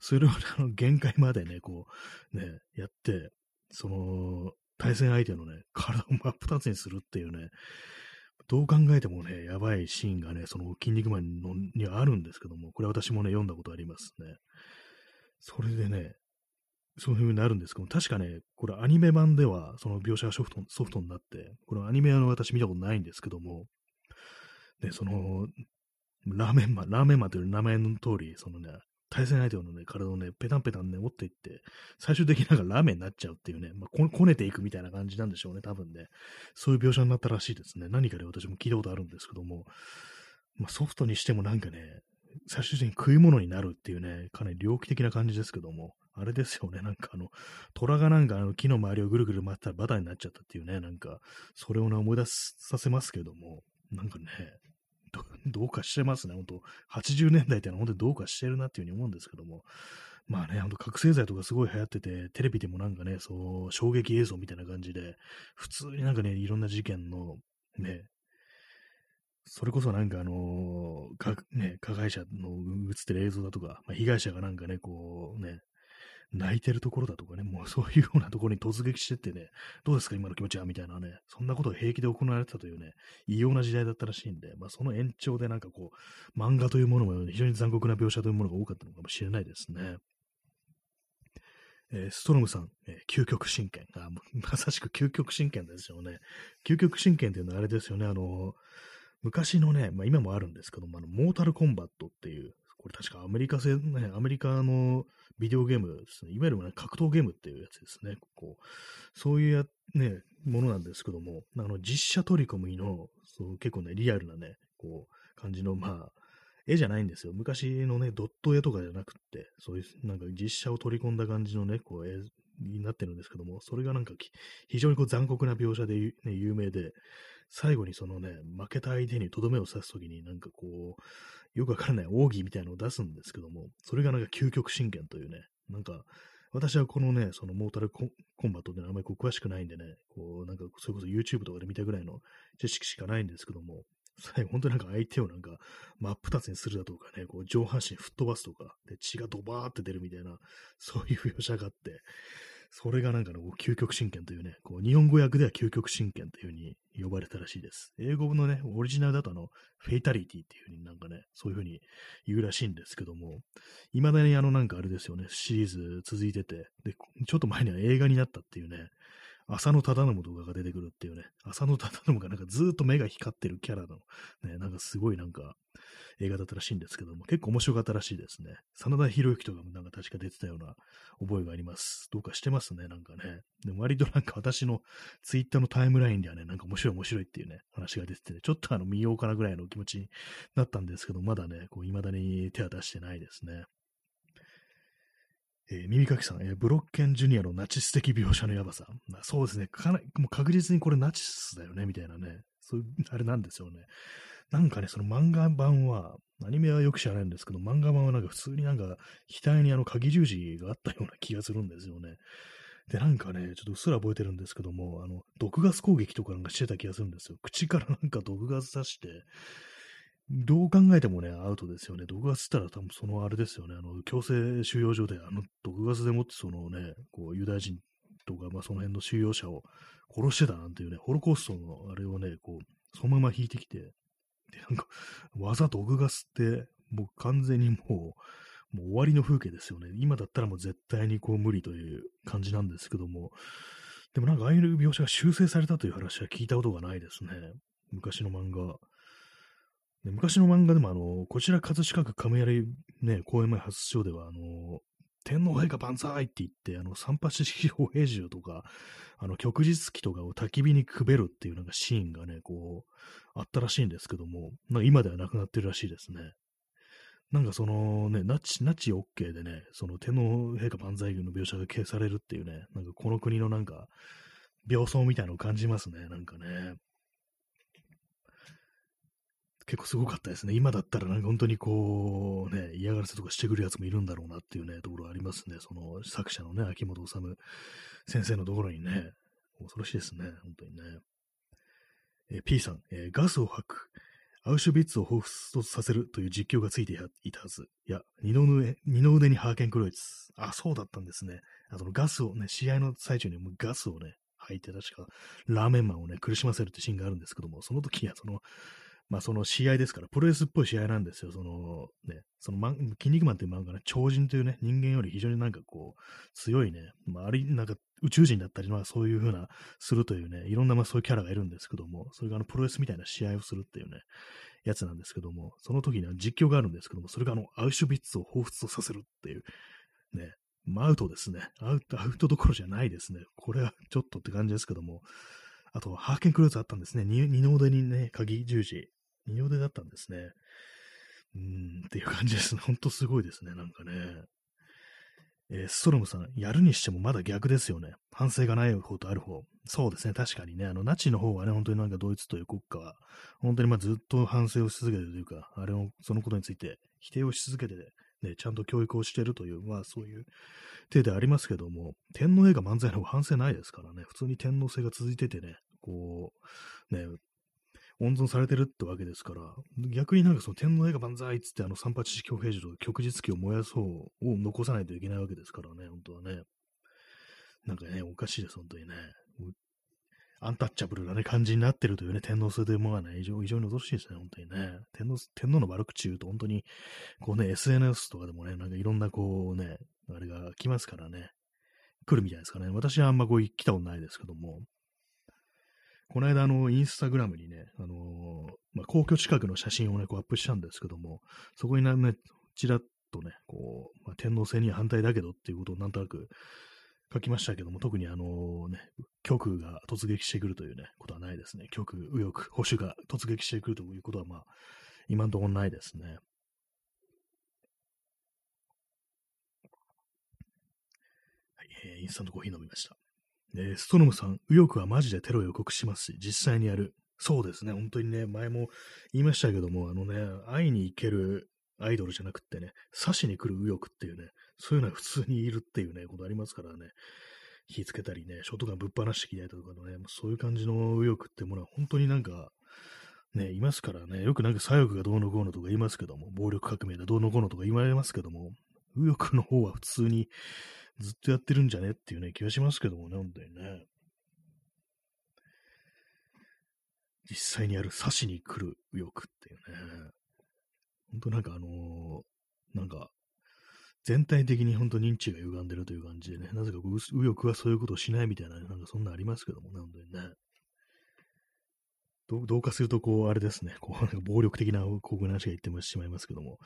それをあの限界までね、こう、ね、やって、その、対戦相手のね、体を真っ二つにするっていうね、どう考えてもね、やばいシーンがね、その筋肉マンのにはあるんですけども、これ私もね、読んだことありますね。それでね、そういう風になるんですけど、確かね、これアニメ版では、その描写がソフトソフトになって、これアニメの私見たことないんですけども、ね、その、ラーメンマン、ラーメンマンという名前の通り、そのね、対戦相手のね、体をね、ペタンペタンね、持っていって、最終的になんかラーメンになっちゃうっていうね、まあ、ここねていくみたいな感じなんでしょうね、多分ね。そういう描写になったらしいですね。何かで私も聞いたことあるんですけども、まあ、ソフトにしてもなんかね、最終的に食い物になるっていうね、かなり猟奇的な感じですけども、あれですよね、なんかあの、虎がなんかあの木の周りをぐるぐる回ったらバターになっちゃったっていうね、なんか、それをね、思い出させますけども、なんかね、どうかしてますね、本当80年代ってのは本当にどうかしてるなっていうふうに思うんですけども、まあね、ほんと覚醒剤とかすごい流行ってて、テレビでもなんかね、そう、衝撃映像みたいな感じで、普通になんかね、いろんな事件の、ね、それこそなんかあのか、ね、加害者の映ってる映像だとか、まあ、被害者がなんかね、こうね、泣いてるところだとかね、もう <laughs> そういうようなところに突撃してってね、どうですか今の気持ちはみたいなね、そんなことが平気で行われてたというね、異様な時代だったらしいんで、まあその延長でなんかこう、漫画というものも非常に残酷な描写というものが多かったのかもしれないですね。えー、ストロムさん、えー、究極神剣。あ、<laughs> まさしく究極神剣ですよね。究極神剣っていうのはあれですよね、あの、昔のね、まあ今もあるんですけども、あの、モータルコンバットっていう、これ確かアメリカ製、ね、アメリカのビデオゲームですね。いわゆる、ね、格闘ゲームっていうやつですね。こうそういう、ね、ものなんですけども、あの実写取り込みのそう結構ね、リアルなね、こう、感じの、まあ、絵じゃないんですよ。昔のね、ドット絵とかじゃなくって、そういう、なんか実写を取り込んだ感じのね、こう、絵になってるんですけども、それがなんか非常にこう残酷な描写で、ね、有名で、最後にそのね、負けた相手にとどめを刺すときになんかこう、よくわからない奥義みたいなのを出すんですけども、それがなんか究極神剣というね、なんか、私はこのね、そのモータルコンバットであんまりこう詳しくないんでね、こう、なんかそれこそ YouTube とかで見たぐらいの知識しかないんですけども、最後本当になんか相手をなんか真っ二つにするだとかね、こう上半身吹っ飛ばすとか、で血がドバーって出るみたいな、そういう描写があって、それがなんかの究極神剣というね、こう日本語訳では究極神剣というふうに呼ばれたらしいです。英語のね、オリジナルだとあの、フェイタリティっていうふうになんかね、そういうふうに言うらしいんですけども、未だにあのなんかあれですよね、シリーズ続いてて、で、ちょっと前には映画になったっていうね、浅野忠信動画が出てくるっていうね、浅野忠信がなんかずっと目が光ってるキャラの、ね、なんかすごいなんか映画だったらしいんですけども、結構面白かったらしいですね。真田広之とかもなんか確か出てたような覚えがあります。どうかしてますね、なんかね。でも割となんか私のツイッターのタイムラインではね、なんか面白い面白いっていうね、話が出てて、ね、ちょっとあの見ようかなぐらいの気持ちになったんですけど、まだね、こう未だに手は出してないですね。えー、耳かきさん、えー、ブロッケンジュニアのナチス的描写のやばさ。そうですね。かなり、もう確実にこれナチスだよね、みたいなね。そういう、あれなんですよね。なんかね、その漫画版は、アニメはよく知らないんですけど、漫画版はなんか普通になんか、額にあの、鍵十字があったような気がするんですよね。で、なんかね、ちょっとうっすら覚えてるんですけども、あの、毒ガス攻撃とかなんかしてた気がするんですよ。口からなんか毒ガス刺して、どう考えてもね、アウトですよね。毒ガスったら多分そのあれですよね。あの、強制収容所であの毒ガスでもってそのね、こう、ユダヤ人とか、まあその辺の収容者を殺してたなんていうね、ホロコーストのあれをね、こう、そのまま引いてきて、で、なんか、わざと毒ガスって、もう完全にもう、もう終わりの風景ですよね。今だったらもう絶対にこう無理という感じなんですけども、でもなんかああいう描写が修正されたという話は聞いたことがないですね。昔の漫画。昔の漫画でも、あの、こちら葛飾区亀有ね、公演前初出場では、あの、天皇陛下万歳って言って、あの、三八式歩兵銃とか、あの、旭日旗とかを焚き火にくべるっていうなんかシーンがね、こう、あったらしいんですけども、なんか今ではなくなってるらしいですね。なんかそのね、ナチ、ナチ OK でね、その天皇陛下万歳軍の描写が消されるっていうね、なんかこの国のなんか、病巣みたいなのを感じますね、なんかね。結構すごかったですね。今だったらなんか本当にこう、ね、嫌がらせとかしてくるやつもいるんだろうなっていうね、ところありますね。その作者のね、秋元治先生のところにね、恐ろしいですね、本当にね。えー、P さん、えー、ガスを吐く。アウシュビッツを彷彿とさせるという実況がついていたはず。いや、二の腕、二の腕にハーケンクロイツ。あ、そうだったんですね。あのガスをね、試合の最中にもガスをね、吐いて、確か、ラーメンマンをね、苦しませるってシーンがあるんですけども、その時はその、まあその試合ですから、プロレスっぽい試合なんですよ。そのね、そのマン、筋肉マンっていう漫画ね、超人というね、人間より非常になんかこう、強いね、まああり、なんか宇宙人だったり、まあそういうふうな、するというね、いろんなまあそういうキャラがいるんですけども、それがあのプロレスみたいな試合をするっていうね、やつなんですけども、その時には実況があるんですけども、それがあの、アウシュビッツを彷彿とさせるっていう、ね、まあアウトですね。アウト、アウトどころじゃないですね。これはちょっとって感じですけども、あと、ハーケンクルーズあったんですね。二の腕にね、鍵十字二の腕だったんですね。うん、っていう感じです。ほんとすごいですね、なんかね。えー、ストロムさん、やるにしてもまだ逆ですよね。反省がない方とある方。そうですね、確かにね、あの、ナチの方はね、本当になんかドイツという国家は、本当にまあずっと反省をし続けてるというか、あれを、そのことについて否定をし続けて、ね、ちゃんと教育をしてるという、まあそういう手でありますけども、天皇映画漫才の方反省ないですからね、普通に天皇制が続いててね、こう、ね、温存されてるってわけですから、逆になんかその天皇映画万歳っつってあの三八式兵士と旭日旗を燃やそうを残さないといけないわけですからね、本当はね。なんかね、おかしいです、本当にね。アンタッチャブルなね、感じになってるというね、天皇制というものはね、非常非常に恐ろしいですね、本当にね。天皇、天皇の悪口言うと本当に、こうね、SNS とかでもね、なんかいろんなこうね、あれが来ますからね、来るみたいですかね。私はあんまこう来たことないですけども、この間、あの、インスタグラムにね、あのー、まあ、皇居近くの写真をね、こうアップしたんですけども、そこにね、ちらっとね、こう、まあ、天皇制には反対だけどっていうことをなんとなく書きましたけども、特にあのね、極右が突撃してくるというね、ことはないですね。極右、右翼、保守が突撃してくるということは、まあ、今んところないですね。はい、えー、インスタントコーヒー飲みました。えストロムさん、右翼はマジでテロ予告しますし、実際にやる。そうですね、本当にね、前も言いましたけども、あのね、会いに行けるアイドルじゃなくってね、刺しに来る右翼っていうね、そういうのは普通にいるっていうね、ことありますからね、火つけたりね、ショットガンぶっ放してきたりとかのね、そういう感じの右翼ってものは本当になんか、ね、いますからね、よくなんか左翼がどうのこうのとか言いますけども、暴力革命だどうのこうのとか言われますけども、右翼の方は普通にずっとやってるんじゃねっていうね、気がしますけどもね、本当にね。実際にやる刺しに来る右翼っていうね。本当なんかあのー、なんか、全体的に本当認知が歪んでるという感じでね、なぜか右翼はそういうことをしないみたいな、なんかそんなありますけどもね、本当にね。どうかすると、こう、あれですね、こう、暴力的なこういう話が言ってしまいますけども、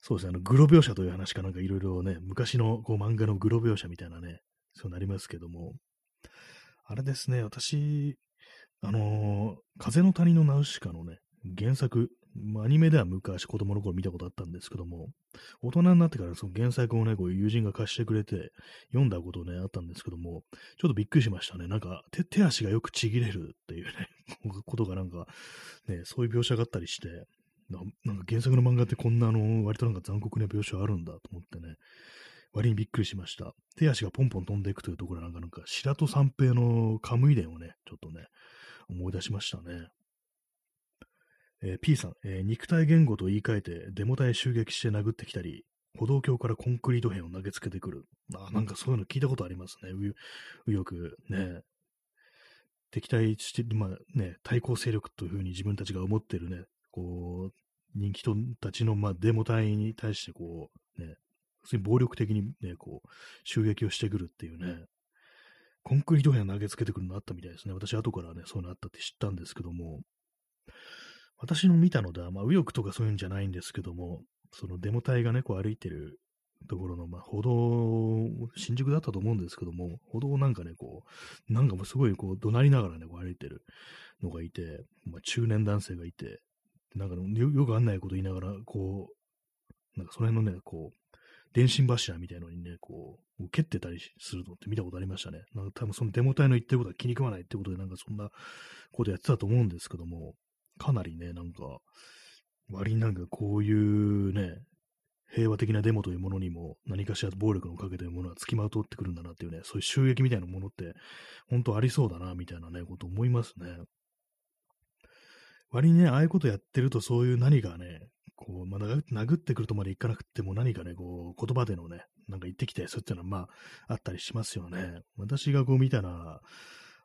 そうですね、あの、グロ描写という話かなんかいろいろね、昔のこう漫画のグロ描写みたいなね、そうなりますけども、あれですね、私、あのー、風の谷のナウシカのね、原作、アニメでは昔子供の頃見たことあったんですけども、大人になってからその原作をね、こう友人が貸してくれて読んだことね、あったんですけども、ちょっとびっくりしましたね。なんか手、手足がよくちぎれるっていうね、<laughs> ことがなんか、ね、そういう描写があったりして、なんか原作の漫画ってこんなあの、割となんか残酷な描写あるんだと思ってね、割にびっくりしました。手足がポンポン飛んでいくというところなんか、なんか白戸三平のカムイ伝をね、ちょっとね、思い出しましたね。えー、P さん、えー、肉体言語と言い換えてデモ隊襲撃して殴ってきたり、歩道橋からコンクリート片を投げつけてくる。あ、なんかそういうの聞いたことありますね。う、右翼、ね。敵対して、まあね、対抗勢力というふうに自分たちが思ってるね、こう、人気人たちの、まあ、デモ隊に対して、こう、ね、普通に暴力的にね、こう、襲撃をしてくるっていうね、コンクリート片投げつけてくるのあったみたいですね。私、後からね、そういうのあったって知ったんですけども、私の見たのでは、まあ、右翼とかそういうんじゃないんですけども、そのデモ隊がね、こう歩いてるところの、まあ、歩道、新宿だったと思うんですけども、歩道なんかね、こう、なんかもうすごいこう、怒鳴りながらね、こう歩いてるのがいて、まあ、中年男性がいて、なんかよよくあんないこと言いながら、こう、なんかその辺のね、こう、電信柱みたいのにね、こう、蹴ってたりするのって見たことありましたね。なんか多分そのデモ隊の言ってることは気に食わないってことで、なんかそんなことやってたと思うんですけども、かなりね、なんか、割になんかこういうね、平和的なデモというものにも何かしら暴力の影というものは付きまとってくるんだなっていうね、そういう収益みたいなものって本当ありそうだな、みたいなね、こと思いますね。割にね、ああいうことやってるとそういう何かね、こう、まあ、殴ってくるとまでいかなくても何かね、こう、言葉でのね、なんか言ってきたりするっていうのはまあ、あったりしますよね。私がこう見たら、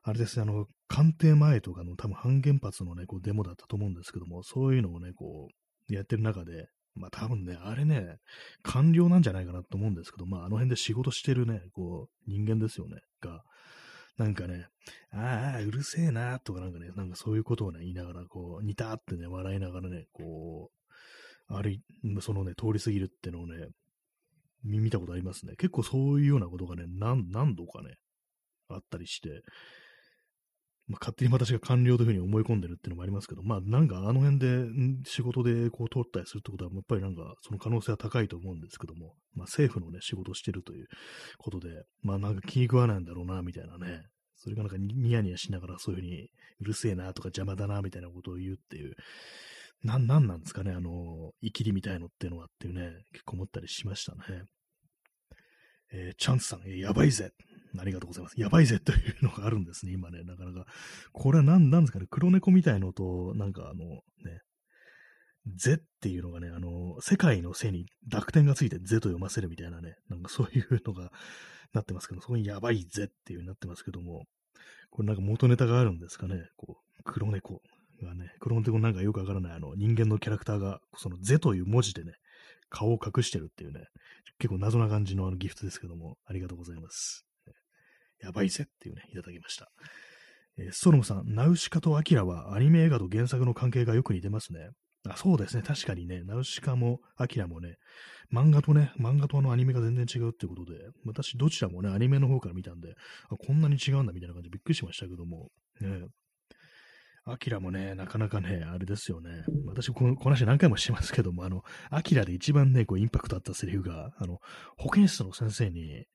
あれですね、あの、官邸前とかの多分反原発のね、こうデモだったと思うんですけども、そういうのをね、こう、やってる中で、まあ多分ね、あれね、官僚なんじゃないかなと思うんですけど、まああの辺で仕事してるね、こう、人間ですよね、が、なんかね、ああ、うるせえな、とかなんかね、なんかそういうことをね、言いながら、こう、似たってね、笑いながらね、こう、あれ、そのね、通り過ぎるってのをね、見たことありますね。結構そういうようなことがね、何、何度かね、あったりして、まあ、勝手に私が官僚というふうに思い込んでるっていうのもありますけど、まあなんかあの辺で仕事でこう通ったりするってことは、やっぱりなんかその可能性は高いと思うんですけども、まあ政府のね、仕事してるということで、まあなんか気に食わないんだろうな、みたいなね。それがなんかニヤニヤしながらそういうふうにうるせえなとか邪魔だな、みたいなことを言うっていう、なん、なんなんですかね、あの、生きりみたいのっていうのはっていうね、結構思ったりしましたね。えー、チャンスさん、やばいぜ。ありがとうございます。やばいぜというのがあるんですね、今ね。なかなか。これは何なんですかね。黒猫みたいのと、なんかあの、ね、ぜっていうのがね、あの、世界の背に濁点がついてぜと読ませるみたいなね、なんかそういうのがなってますけど、そこにやばいぜっていうになってますけども、これなんか元ネタがあるんですかね。こう、黒猫がね、黒猫なんかよくわからないあの人間のキャラクターが、そのぜという文字でね、顔を隠してるっていうね、結構謎な感じのあのギフトですけども、ありがとうございます。やばいぜっていうね、いただきました。えー、ストロムさん、ナウシカとアキラはアニメ映画と原作の関係がよく似てますね。あそうですね。確かにね、ナウシカもアキラもね、漫画とね、漫画とあのアニメが全然違うってことで、私どちらもね、アニメの方から見たんで、あこんなに違うんだみたいな感じでびっくりしましたけども、ね、アキラもね、なかなかね、あれですよね。私この、この話何回もしてますけども、あの、アキラで一番ね、こう、インパクトあったセリフが、あの、保健室の先生に、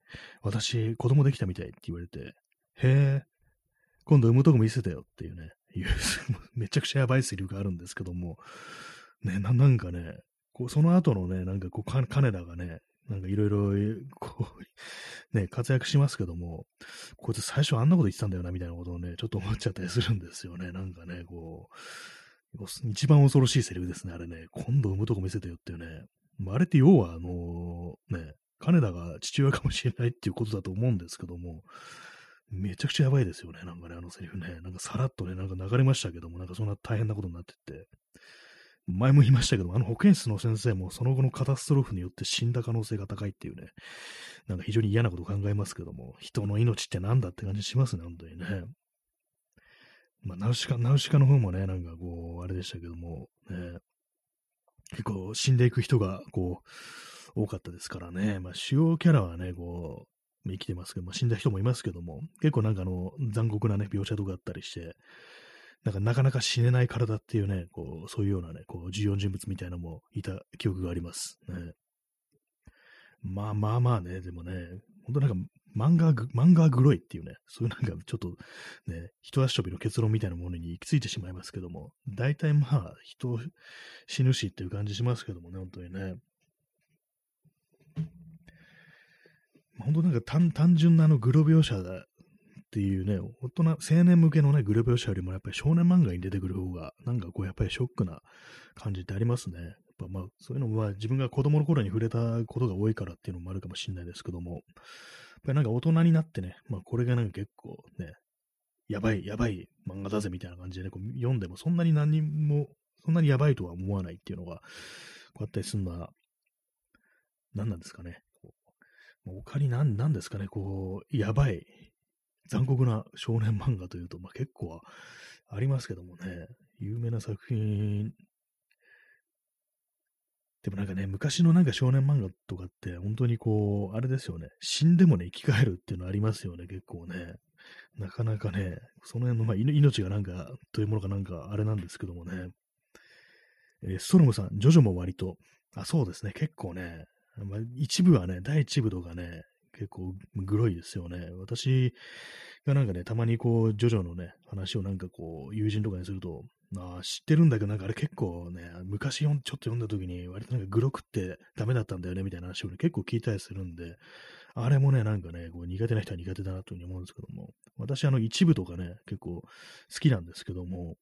私、子供できたみたいって言われて、へえ、今度産むとこ見せてよっていうね、いう、<laughs> めちゃくちゃやばいセリフがあるんですけども、ね、ななんかね、こうその後のね、なんかこう、金田がね、なんかいろいろ、こう、<laughs> ね、活躍しますけども、こいつ最初あんなこと言ってたんだよな、みたいなことをね、ちょっと思っちゃったりするんですよね。なんかね、こう、一番恐ろしいセリフですね、あれね。今度産むとこ見せてよっていうね。あれって要は、あのー、ね、金田が父親かもしれないっていうことだと思うんですけども、めちゃくちゃやばいですよね。なんかね、あのセリフね。なんかさらっとね、なんか流れましたけども、なんかそんな大変なことになってって。前も言いましたけど、あの保健室の先生もその後のカタストローフによって死んだ可能性が高いっていうね、なんか非常に嫌なことを考えますけども、人の命ってなんだって感じしますね、本当にね。まあ、ナウシカ、ナウシカの方もね、なんかこう、あれでしたけども、ね、結構死んでいく人が、こう、多かったですからね。まあ、主要キャラはね、こう、生きてますけど、まあ、死んだ人もいますけども、結構なんかあの、残酷なね、描写とかあったりして、なんかなかなか死ねない体っていうね、こう、そういうようなね、こう、重要人物みたいなのもいた記憶があります。ね。まあまあまあね、でもね、本当なんか漫画、漫画グロいっていうね、そういうなんかちょっとね、人足飛びの結論みたいなものに行き着いてしまいますけども、大体まあ、人死ぬしっていう感じしますけどもね、本当にね。本当なんか単単純なあのグロ描写だっていうね、大人、青年向けのね、グロ描写よりもやっぱり少年漫画に出てくる方が、なんかこうやっぱりショックな感じってありますね。やっぱまあ、そういうのもまあ自分が子供の頃に触れたことが多いからっていうのもあるかもしれないですけども、やっぱりなんか大人になってね、まあこれがなんか結構ね、やばい、やばい漫画だぜみたいな感じでね、こう読んでもそんなに何にも、そんなにやばいとは思わないっていうのが、こうやったりするのは、何なんですかね。こう他に何、何ですかね、こう、やばい、残酷な少年漫画というと、まあ結構ありますけどもね、有名な作品。でもなんかね、昔のなんか少年漫画とかって、本当にこう、あれですよね、死んでもね、生き返るっていうのありますよね、結構ね。なかなかね、その辺の、まあ、命がなんか、というものかなんか、あれなんですけどもね。えー、ストロムさん、ジョジョも割と、あ、そうですね、結構ね、まあ、一部はね、第一部とかね、結構グロいですよね。私がなんかね、たまにこう、ジョジョのね、話をなんかこう、友人とかにすると、あ知ってるんだけど、なんかあれ結構ね、昔ちょっと読んだ時に、割となんかグロくってダメだったんだよね、みたいな話を、ね、結構聞いたりするんで、あれもね、なんかね、こう苦手な人は苦手だなというふうに思うんですけども、私、あの、一部とかね、結構好きなんですけども、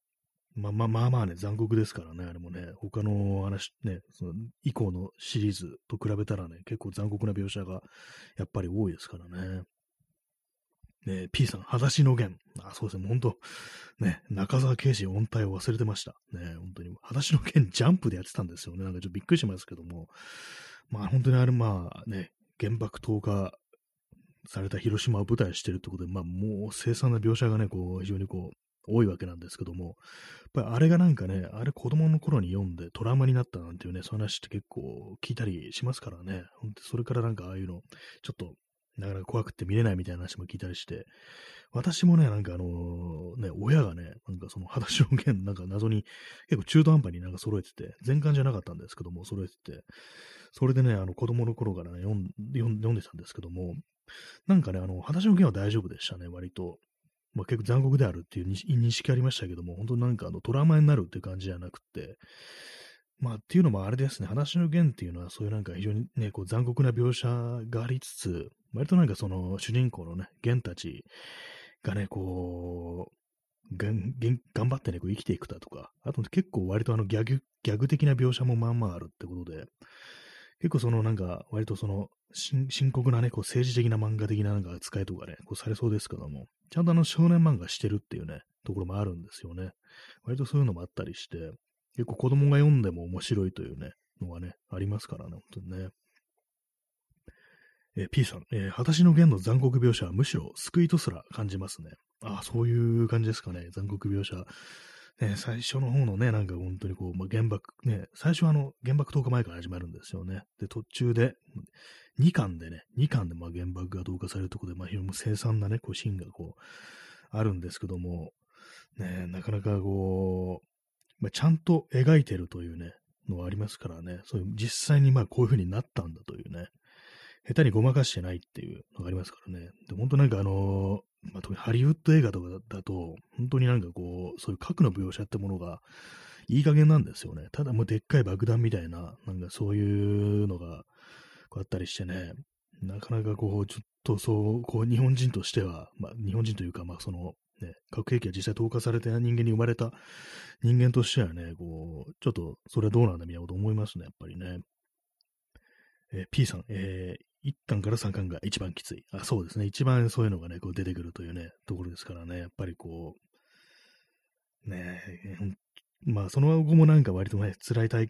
まあまあまあまあね、残酷ですからね、あれもね、他の話、ね、その以降のシリーズと比べたらね、結構残酷な描写がやっぱり多いですからね。ね、P さん、裸足の弦。あ、そうですね、本当ね、中沢刑事音体を忘れてました。ね、本当に。裸足の弦ジャンプでやってたんですよね。なんかちょっとびっくりしますけども。まあ本当にあれ、まあね、原爆投下された広島を舞台してるってことで、まあもう凄惨な描写がね、こう、非常にこう、多いわけなんですけども、やっぱりあれがなんかね、あれ子供の頃に読んでトラウマになったなんていうね、そういう話って結構聞いたりしますからね、それからなんかああいうの、ちょっとなかなか怖くて見れないみたいな話も聞いたりして、私もね、なんかあのー、ね、親がね、なんかその裸足の弦、なんか謎に結構中途半端になんか揃えてて、全巻じゃなかったんですけども、揃えてて、それでね、あの子供の頃からね、読んでたんですけども、なんかね、あの、裸足の弦は大丈夫でしたね、割と。まあ、結構残酷であるっていう認識ありましたけども、本当なんかあのトラウマになるっていう感じじゃなくて、まあ、っていうのもあれですね、話の弦っていうのは、そういうなんか非常にね、こう残酷な描写がありつつ、割となんかその主人公のね、弦たちがね、こう、がん頑張ってね、こう生きていくだとか、あと結構割とあのギャグ、ギャグ的な描写もまあまああるってことで、結構そのなんか、割とその深刻なね、こう政治的な漫画的ななんか扱いとかね、こうされそうですけども、ちゃんとあの少年漫画してるっていうね、ところもあるんですよね。割とそういうのもあったりして、結構子供が読んでも面白いというね、のがね、ありますからね、本当にね。えー、P さん、えー、裸足の弦の残酷描写はむしろ救いとすら感じますね。ああ、そういう感じですかね、残酷描写。ね、最初の方のね、なんか本当にこう、まあ、原爆、ね、最初はあの、原爆10日前から始まるんですよね。で、途中で、2巻でね、2巻でまあ原爆が投下されるところで、まあ、非常に凄惨なね、こう、シーンがこう、あるんですけども、ね、なかなかこう、まあ、ちゃんと描いてるというね、のはありますからね、そういう実際にまあこういう風になったんだというね、下手にごまかしてないっていうのがありますからね。で、本当なんかあの、まあ、特にハリウッド映画とかだと、本当になんかこう、そういう核の描写ってものが、いい加減なんですよね。ただもうでっかい爆弾みたいな、なんかそういうのが、こうあったりしてね、なかなかこう、ちょっとそう、こう日本人としては、まあ日本人というか、まあその、ね、核兵器が実際投下された人間に生まれた人間としてはね、こう、ちょっとそれはどうなんだみたいなこと思いますね、やっぱりね。えー、P さん、えー、1巻から3巻が一番きつい。あ、そうですね。一番そういうのがね、こう出てくるというね、ところですからね、やっぱりこう、ねまあ、その後もなんか割とね、辛い体、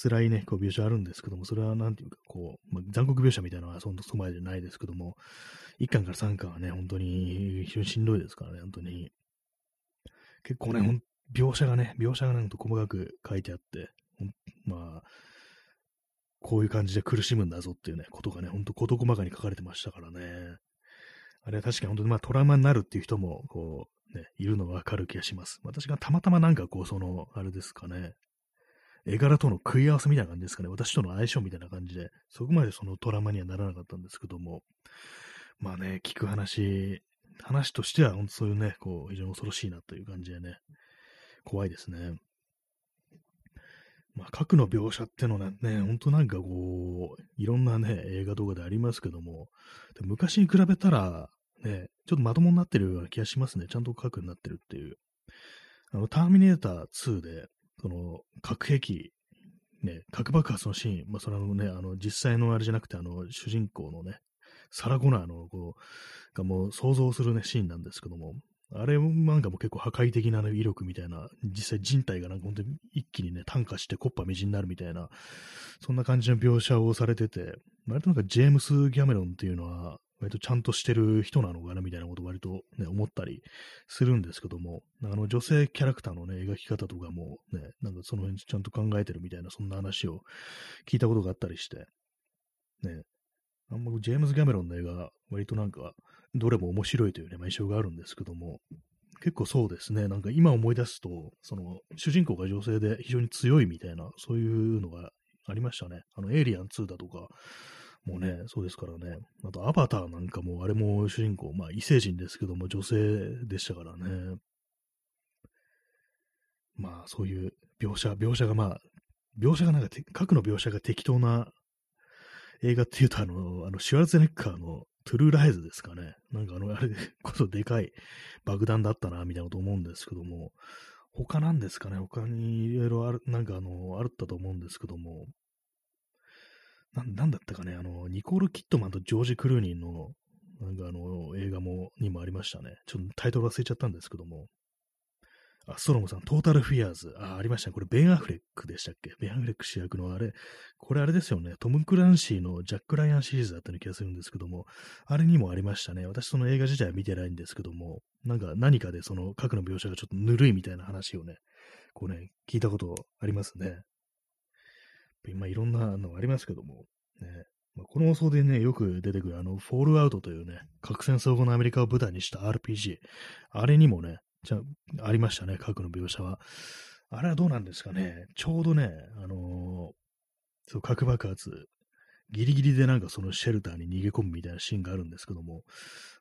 辛いね、こう描写あるんですけども、それはなんていうか、こう、まあ、残酷描写みたいなのはそそこまでじゃないですけども、1巻から3巻はね、本当に非常にしんどいですからね、本当に。結構ね、描写がね、描写がなんと細かく書いてあって、まあ、こういう感じで苦しむんだぞっていうね、ことがね、ほんと事細かに書かれてましたからね。あれは確かに本当にまあトラウマになるっていう人も、こう、ね、いるのがわかる気がします。私がたまたまなんかこう、その、あれですかね、絵柄との食い合わせみたいな感じですかね。私との相性みたいな感じで、そこまでそのトラウマにはならなかったんですけども、まあね、聞く話、話としては本当そういうね、こう、非常に恐ろしいなという感じでね、怖いですね。まあ、核の描写ってのはね、ほんとなんかこう、いろんなね、映画動画でありますけども、昔に比べたら、ね、ちょっとまともになってるような気がしますね。ちゃんと核になってるっていう。あの、ターミネーター2で、その、核兵器、ね、核爆発のシーン、まあ、それのね、あの、実際のあれじゃなくて、あの、主人公のね、サラゴナーの、こう、がもう想像するね、シーンなんですけども、あれなんかも結構破壊的な、ね、威力みたいな、実際人体がなんか本当に一気にね、炭化してコッパみじんになるみたいな、そんな感じの描写をされてて、割となんかジェームス・ギャメロンっていうのは、割とちゃんとしてる人なのかなみたいなことを割とね、思ったりするんですけども、あの女性キャラクターのね、描き方とかもね、なんかその辺ちゃんと考えてるみたいな、そんな話を聞いたことがあったりして、ね、あんまジェームズ・ギャメロンの映画、割となんか、どれも面白いというね、まあ、印象があるんですけども、結構そうですね、なんか今思い出すと、その、主人公が女性で非常に強いみたいな、そういうのがありましたね。あの、エイリアン2だとか、もうね、そうですからね。あと、アバターなんかも、あれも主人公、まあ、異星人ですけども、女性でしたからね。まあ、そういう描写、描写がまあ、描写がなんか、核の描写が適当な映画っていうと、あの、あのシュワルツェネッカーのトゥルーライズですかね。なんかあの、あれこそでかい爆弾だったな、みたいなこと思うんですけども、他なんですかね？他にいろいろある、なんかあの、あったと思うんですけども、ななんだったかね？あの、ニコール・キットマンとジョージ・クルーニーの、なんかあの、映画も、にもありましたね。ちょっとタイトル忘れちゃったんですけども、あ、ストロムさん、トータルフィアーズ。あ、ありましたね。これ、ベン・アフレックでしたっけ？ベン・アフレック主役のあれ、これあれですよね。トム・クランシーのジャック・ライアンシリーズだったような気がするんですけども、あれにもありましたね。私その映画自体は見てないんですけども、なんか何かでその核の描写がちょっとぬるいみたいな話をね、こうね、聞いたことありますね。今いろんなのありますけども、ね、ま、この放送でね、よく出てくるあの、フォールアウトというね、核戦争後のアメリカを舞台にした RPG、あれにもね、じゃありましたね、核の描写は。あれはどうなんですかね。ちょうどね、あのー、そう核爆発、ギリギリでなんかそのシェルターに逃げ込むみたいなシーンがあるんですけども、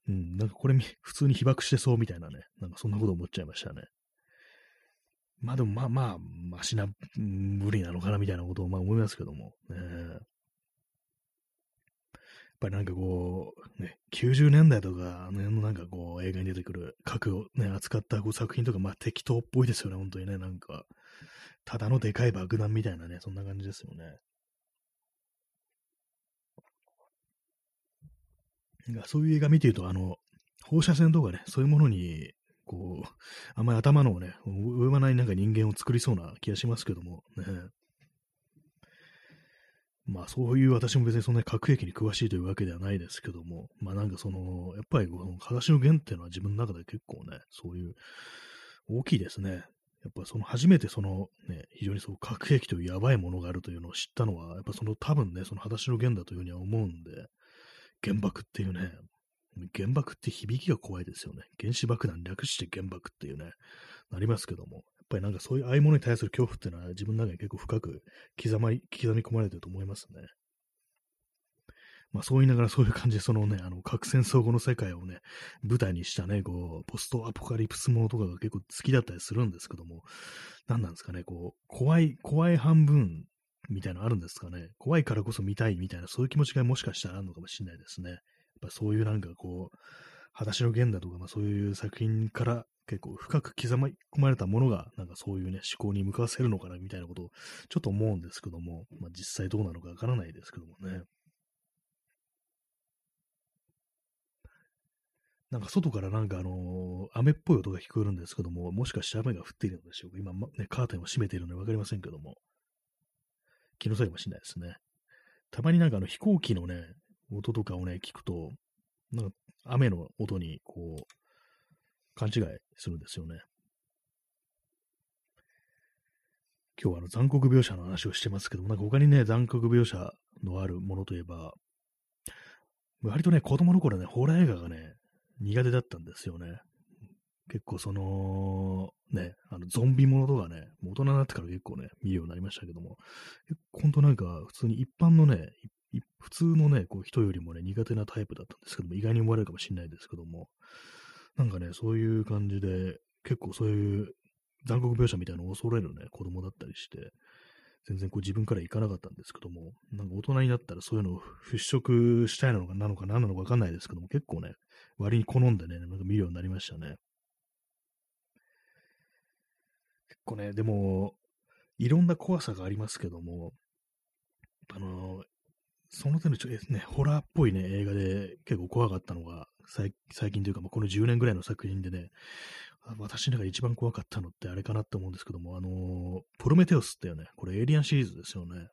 うん、なんかこれ普通に被爆してそうみたいなね、なんかそんなこと思っちゃいましたね。まあでもまあまあ、マシな無理なのかなみたいなことをまあ思いますけども、ね、ぱりなんかこう、ね、90年代とか、あの辺のなんかこう、映画に出てくる核をね、扱ったこう作品とか、まあ適当っぽいですよね、本当にね、なんか。ただのでかい爆弾みたいなね、そんな感じですよね。なんかそういう映画見てると、あの、放射線とかね、そういうものに、こう、あんまり頭のね、及ばないなんか人間を作りそうな気がしますけども、ね。まあそういう私も別にそんなに核兵器に詳しいというわけではないですけども、まあなんかその、やっぱりこの裸足の弦っていうのは自分の中で結構ね、そういう大きいですね。やっぱその初めてそのね、非常にそう核兵器というやばいものがあるというのを知ったのは、やっぱその多分ね、その裸足の弦だというふうには思うんで、原爆っていうね、原爆って響きが怖いですよね。原子爆弾略して原爆っていうね、なりますけども、ぱりなんかそういうああいうものに対する恐怖っていうのは自分の中に結構深く刻ま刻み込まれてると思いますね。まあそう言いながらそういう感じでそのね、あの核戦争後の世界をね、舞台にしたね、こう、ポストアポカリプスものとかが結構好きだったりするんですけども、何なんですかね、こう、怖い、怖い半分みたいなのあるんですかね。怖いからこそ見たいみたいな、そういう気持ちがもしかしたらあるのかもしれないですね。やっぱそういうなんかこう、裸足の弦だとか、まあそういう作品から結構深く刻ま込まれたものが、なんかそういうね、思考に向かわせるのかなみたいなことをちょっと思うんですけども、まあ実際どうなのかわからないですけどもね。なんか外からなんかあのー雨っぽい音が聞こえるんですけども、もしかして雨が降っているのでしょうか。今、まね、カーテンを閉めているのでわかりませんけども。気のせいかもしれないですね。たまになんかあの飛行機のね、音とかをね、聞くと、なんか雨の音にこう、勘違いするんですよね。今日はあの残酷描写の話をしてますけども、なんか他にね、残酷描写のあるものといえば、割とね、子供の頃ね、ホラー映画がね、苦手だったんですよね。結構その、ね、あの、ゾンビものとかね、大人になってから結構ね、見るようになりましたけども、本当なんか、普通に一般のね、普通のね、こう人よりもね、苦手なタイプだったんですけども、意外に思われるかもしれないですけども、なんかね、そういう感じで、結構そういう残酷描写みたいなのを恐れるね、子供だったりして、全然こう自分から行かなかったんですけども、なんか大人になったらそういうのを払拭したいのかなのか何なのかわかんないですけども、結構ね、割に好んでね、なんか見るようになりましたね。結構ね、でも、いろんな怖さがありますけども、あの、その手のちょ、ね、ホラーっぽいね、映画で結構怖かったのが、最近というか、まあ、この10年ぐらいの作品でね、私の中で一番怖かったのってあれかなって思うんですけども、あのー、プロメテウスってよね、これエイリアンシリーズですよね。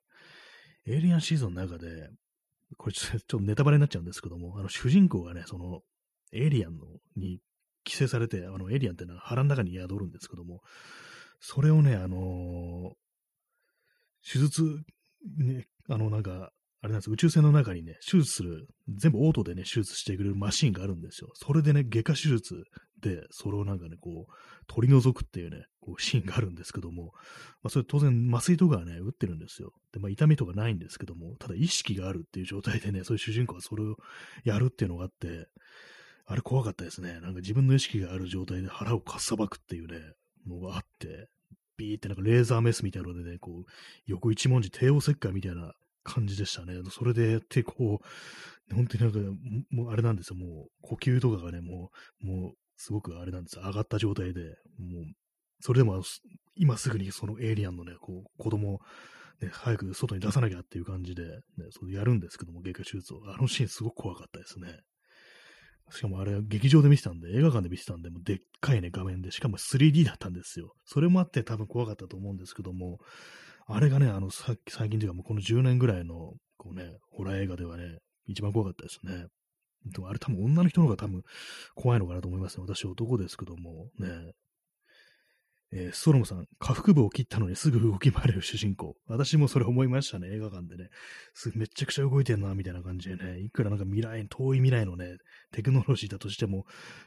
エイリアンシリーズの中で、これちょ <laughs> っとネタバレになっちゃうんですけども、あの主人公がね、そのエイリアンのに寄生されて、あのエイリアンってのは腹の中に宿るんですけども、それをね、あのー、手術、ね、あのなんか、あれなんです宇宙船の中にね、手術する、全部オートでね、手術してくれるマシンがあるんですよ。それでね、外科手術で、それをなんかね、こう、取り除くっていうね、こう、シーンがあるんですけども、まあ、それ当然麻酔とかはね、打ってるんですよ。で、まあ、痛みとかないんですけども、ただ意識があるっていう状態でね、そういう主人公はそれをやるっていうのがあって、あれ怖かったですね。なんか自分の意識がある状態で腹をかっさばくっていうね、のがあって、ビーってなんかレーザーメスみたいなのでね、こう、横一文字帝王切開みたいな感じでしたね。それでやって、こう、本当になんか、もうあれなんですよ、もう、呼吸とかがね、もう、もう、すごくあれなんですよ、上がった状態で、もう、それでも、今すぐにそのエイリアンのね、こう、子供、ね、早く外に出さなきゃっていう感じで、ね、そうやるんですけども、外科手術を。あのシーンすごく怖かったですね。しかもあれ、劇場で見てたんで、映画館で見てたんで、もうでっかいね、画面で、しかも 3D だったんですよ。それもあって多分怖かったと思うんですけども、あれがね、あの、さ最近というかもうこの10年ぐらいの、こうね、ホラー映画ではね、一番怖かったですね。でもあれ多分女の人の方が多分怖いのかなと思いますね。私男ですけども、ね。えー、ストロムさん、下腹部を切ったのにすぐ動き回れる主人公。私もそれ思いましたね、映画館でね。すめちゃくちゃ動いてんな、みたいな感じでね。いくらなんか未来、遠い未来のね、テクノロジーだとしても、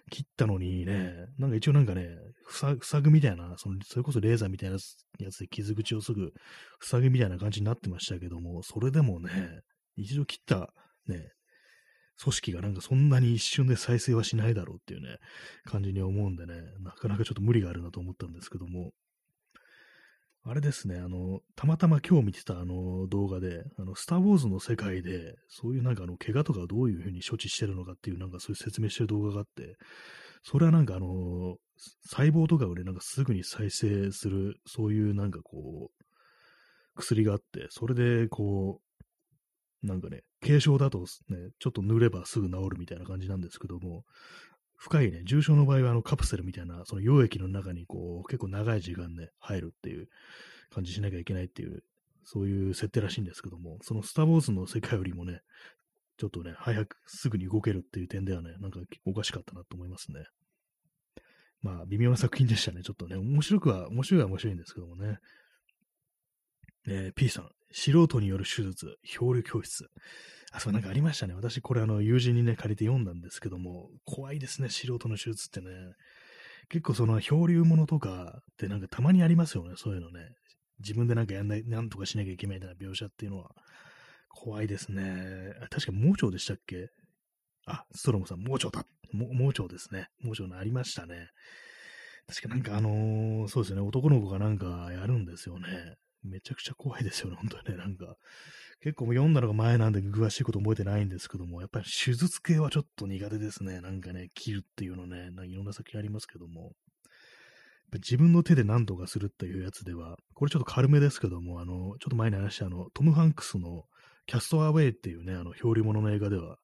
切ったのにね、なんか一応なんかね、塞ぐみたいな、その、それこそレーザーみたいなやつで傷口をすぐ塞ぐみたいな感じになってましたけども、それでもね、一度切ったね、組織がなんかそんなに一瞬で再生はしないだろうっていうね、感じに思うんでね、なかなかちょっと無理があるなと思ったんですけども、あれですね、あの、たまたま今日見てたあの動画で、あの、スター・ウォーズの世界で、そういうなんかあの、怪我とかどういうふうに処置してるのかっていうなんかそういう説明してる動画があって、それはなんかあの、細胞とかをね、なんかすぐに再生する、そういうなんかこう、薬があって、それでこう、なんかね、軽症だとね、ちょっと塗ればすぐ治るみたいな感じなんですけども、深いね、重症の場合はあのカプセルみたいな、その溶液の中にこう、結構長い時間ね、入るっていう感じしなきゃいけないっていう、そういう設定らしいんですけども、そのスター・ウォーズの世界よりもね、ちょっとね、早くすぐに動けるっていう点ではね、なんかおかしかったなと思いますね。まあ、微妙な作品でしたね。ちょっとね、面白くは、面白いは面白いんですけどもね。えー、P さん、素人による手術、漂流教室。あ、そう、なんかありましたね。私、これ、あの、友人にね、借りて読んだんですけども、怖いですね、素人の手術ってね。結構、その、漂流ものとかってなんかたまにありますよね、そういうのね。自分でなんかやんない、なんとかしなきゃいけないみたいな描写っていうのは、怖いですね。確か盲腸でしたっけ？あ、ストロムさん、盲腸だ。盲腸ですね。盲腸のありましたね。確かなんかあのー、そうですね、男の子がなんかやるんですよね。めちゃくちゃ怖いですよね、本当にね。なんか、結構読んだのが前なんで詳しいこと覚えてないんですけども、やっぱり手術系はちょっと苦手ですね。なんかね、切るっていうのね、いろんな先ありますけども。自分の手で何とかするっていうやつでは、これちょっと軽めですけども、あの、ちょっと前に話したあの、トム・ハンクスのキャストアウェイっていうね、あの、漂流物の映画では、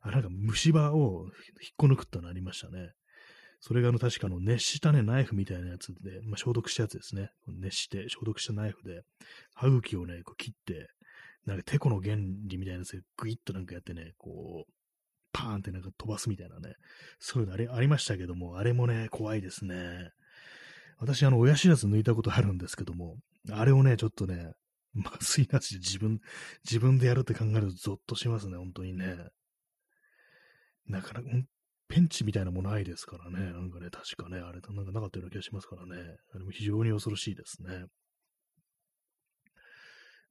あ、なんか虫歯を引っこ抜くってのありましたね。それがあの確かの熱したね、ナイフみたいなやつで、まあ、消毒したやつですね。熱して消毒したナイフで、歯茎をね、こう切って、なんかテコの原理みたいなやつでグイッとなんかやってね、こう、パーンってなんか飛ばすみたいなね、そういうのあれありましたけども、あれもね、怖いですね。私、あの、親知らず抜いたことあるんですけども、あれをね、ちょっとね、麻酔なしで自分、自分でやるって考えるとゾッとしますね、本当にね。なかなか、ペンチみたいなもないですからね。なんかね、確かね、あれ、なんかなかったような気がしますからね。あれも非常に恐ろしいですね。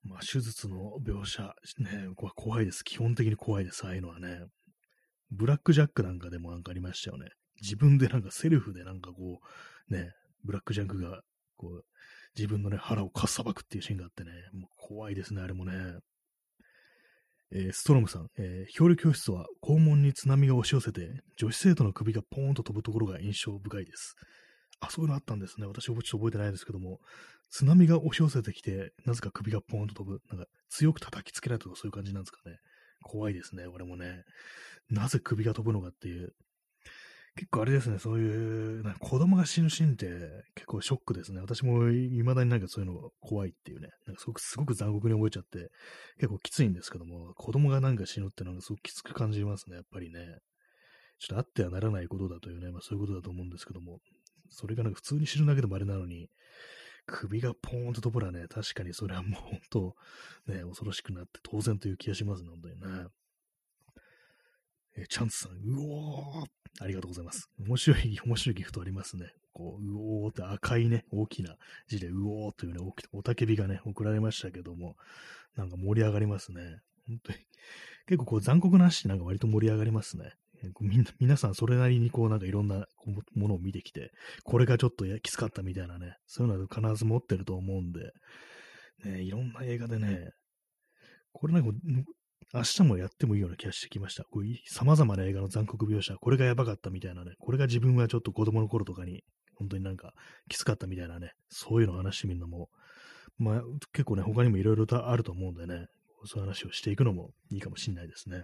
まあ、手術の描写、ね、怖いです。基本的に怖いです。ああいうのはね。ブラックジャックなんかでもなんかありましたよね。自分でなんかセルフでなんかこう、ね、ブラックジャックが、こう、自分のね、腹をかっさばくっていうシーンがあってね、もう怖いですね、あれもね。えー、ストロムさん、えー、表裏教室は肛門に津波が押し寄せて、女子生徒の首がポーンと飛ぶところが印象深いです。あ、そういうのあったんですね。私、ちょっと覚えてないですけども、津波が押し寄せてきて、なぜか首がポーンと飛ぶ。なんか、強く叩きつけられたとかそういう感じなんですかね。怖いですね、俺もね。なぜ首が飛ぶのかっていう。結構あれですね、そういう、なんか子供が死ぬシーンって結構ショックですね。私も未だになんかそういうの怖いっていうね、なんかすごくすごく残酷に覚えちゃって、結構きついんですけども、子供がなんか死ぬってのがすごくきつく感じますね、やっぱりね。ちょっとあってはならないことだというね、まあそういうことだと思うんですけども、それがなんか普通に死ぬだけでもあれなのに、首がポーンと飛ぶらね、確かにそれはもう本当、ね、恐ろしくなって当然という気がしますね、本当にね。えチャンスさん、うおーありがとうございます。面白い、面白いギフトありますね。こう、うおーって赤いね、大きな字でうおーというね、おたけびがね、送られましたけども、なんか盛り上がりますね。本当に。結構こう残酷なしなんか割と盛り上がりますね。みんな、皆さんそれなりにこうなんかいろんなものを見てきて、これがちょっときつかったみたいなね、そういうのは必ず持ってると思うんで、ね、いろんな映画でね、これなんか明日もやってもいいような気がしてきました。こう様々な映画の残酷描写、これがやばかったみたいなね、これが自分はちょっと子供の頃とかに、本当になんかきつかったみたいなね、そういうのを話してみるのも、まあ結構ね、他にもいろいろとあると思うんでね、そういう話をしていくのもいいかもしれないですね。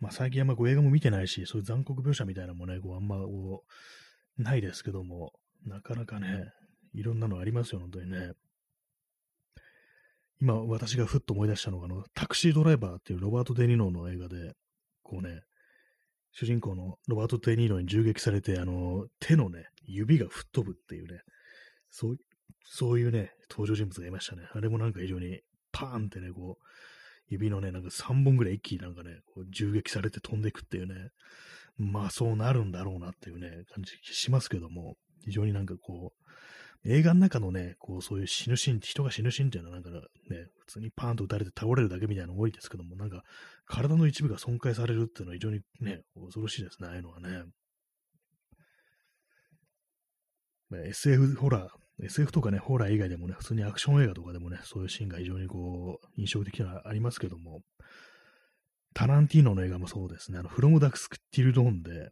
まあ最近あんまこう映画も見てないし、そういう残酷描写みたいなのもね、こうあんまこう、ないですけども、なかなかね、いろんなのありますよ、本当にね。今、私がふっと思い出したのが、あの、タクシードライバーっていうロバート・デ・ニーノの映画で、こうね、主人公のロバート・デ・ニーノに銃撃されて、あの、手のね、指が吹っ飛ぶっていうね、そう、そういうね、登場人物がいましたね。あれもなんか非常に、パーンってね、こう、指のね、なんか3本ぐらい一気になんかね、こう銃撃されて飛んでいくっていうね、まあそうなるんだろうなっていうね、感じしますけども、非常になんかこう、映画の中のね、こう、そういう死ぬシーン、人が死ぬシーンっていうのはなんかね、普通にパーンと撃たれて倒れるだけみたいなの多いですけども、なんか、体の一部が損壊されるっていうのは非常にね、恐ろしいですね、ああいうのはね。ま SF ホラー、SF とかね、ホラー以外でもね、普通にアクション映画とかでもね、そういうシーンが非常にこう、印象的なのはありますけども、タランティーノの映画もそうですね、あの、 From Dusk Till Dawn で、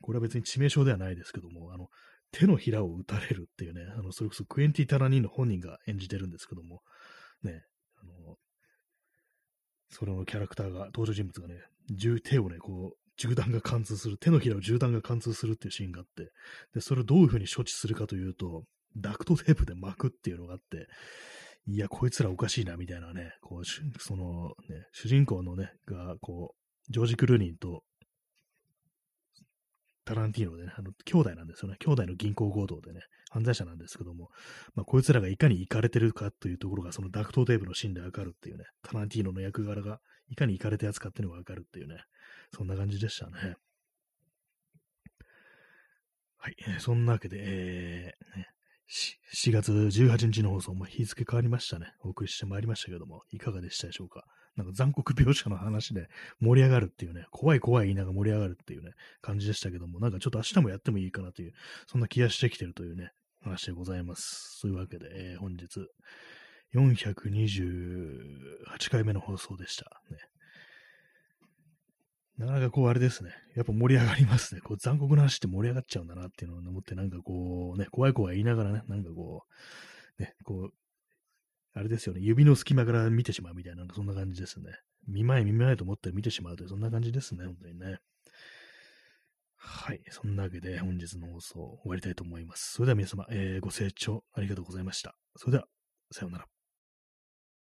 これは別に致命傷ではないですけども、あの、手のひらを打たれるっていうね、あの、それこそクエンティン・タランティーノ本人が演じてるんですけども、ね、あの、それのキャラクターが、登場人物がね、手をね、こう、銃弾が貫通する、手のひらを銃弾が貫通するっていうシーンがあって、で、それをどういうふうに処置するかというと、ダクトテープで巻くっていうのがあって、いや、こいつらおかしいな、みたいなね、こう、その、ね、主人公のね、が、こう、ジョージ・クルーニーと、タランティーノでね、あの、兄弟なんですよね。兄弟の銀行強盗でね、犯罪者なんですけども、まあ、こいつらがいかに行かれてるかというところが、そのダクトテープのシーンでわかるっていうね、タランティーノの役柄がいかに行かれたやつかっていうのがわかるっていうね、そんな感じでしたね。はい、そんなわけで、えー、ね、4月18日の放送も日付変わりましたね。お送りしてまいりましたけども、いかがでしたでしょうか？なんか残酷描写の話で盛り上がるっていうね、怖い怖い言いながら盛り上がるっていうね、感じでしたけども、なんかちょっと明日もやってもいいかなという、そんな気がしてきてるというね、話でございます。そういうわけで、えー、本日、428回目の放送でした。ね。なかなかこうあれですね。やっぱ盛り上がりますね。こう残酷な話って盛り上がっちゃうんだなっていうのを思って、なんかこうね、怖い怖い言いながらね、なんかこう、ね、こう、あれですよね、指の隙間から見てしまうみたいな、なんかそんな感じですね。見前見前と思って見てしまうという、そんな感じですね、本当にね。はい。そんなわけで本日の放送終わりたいと思います。それでは皆様、えー、ご清聴ありがとうございました。それでは、さようなら。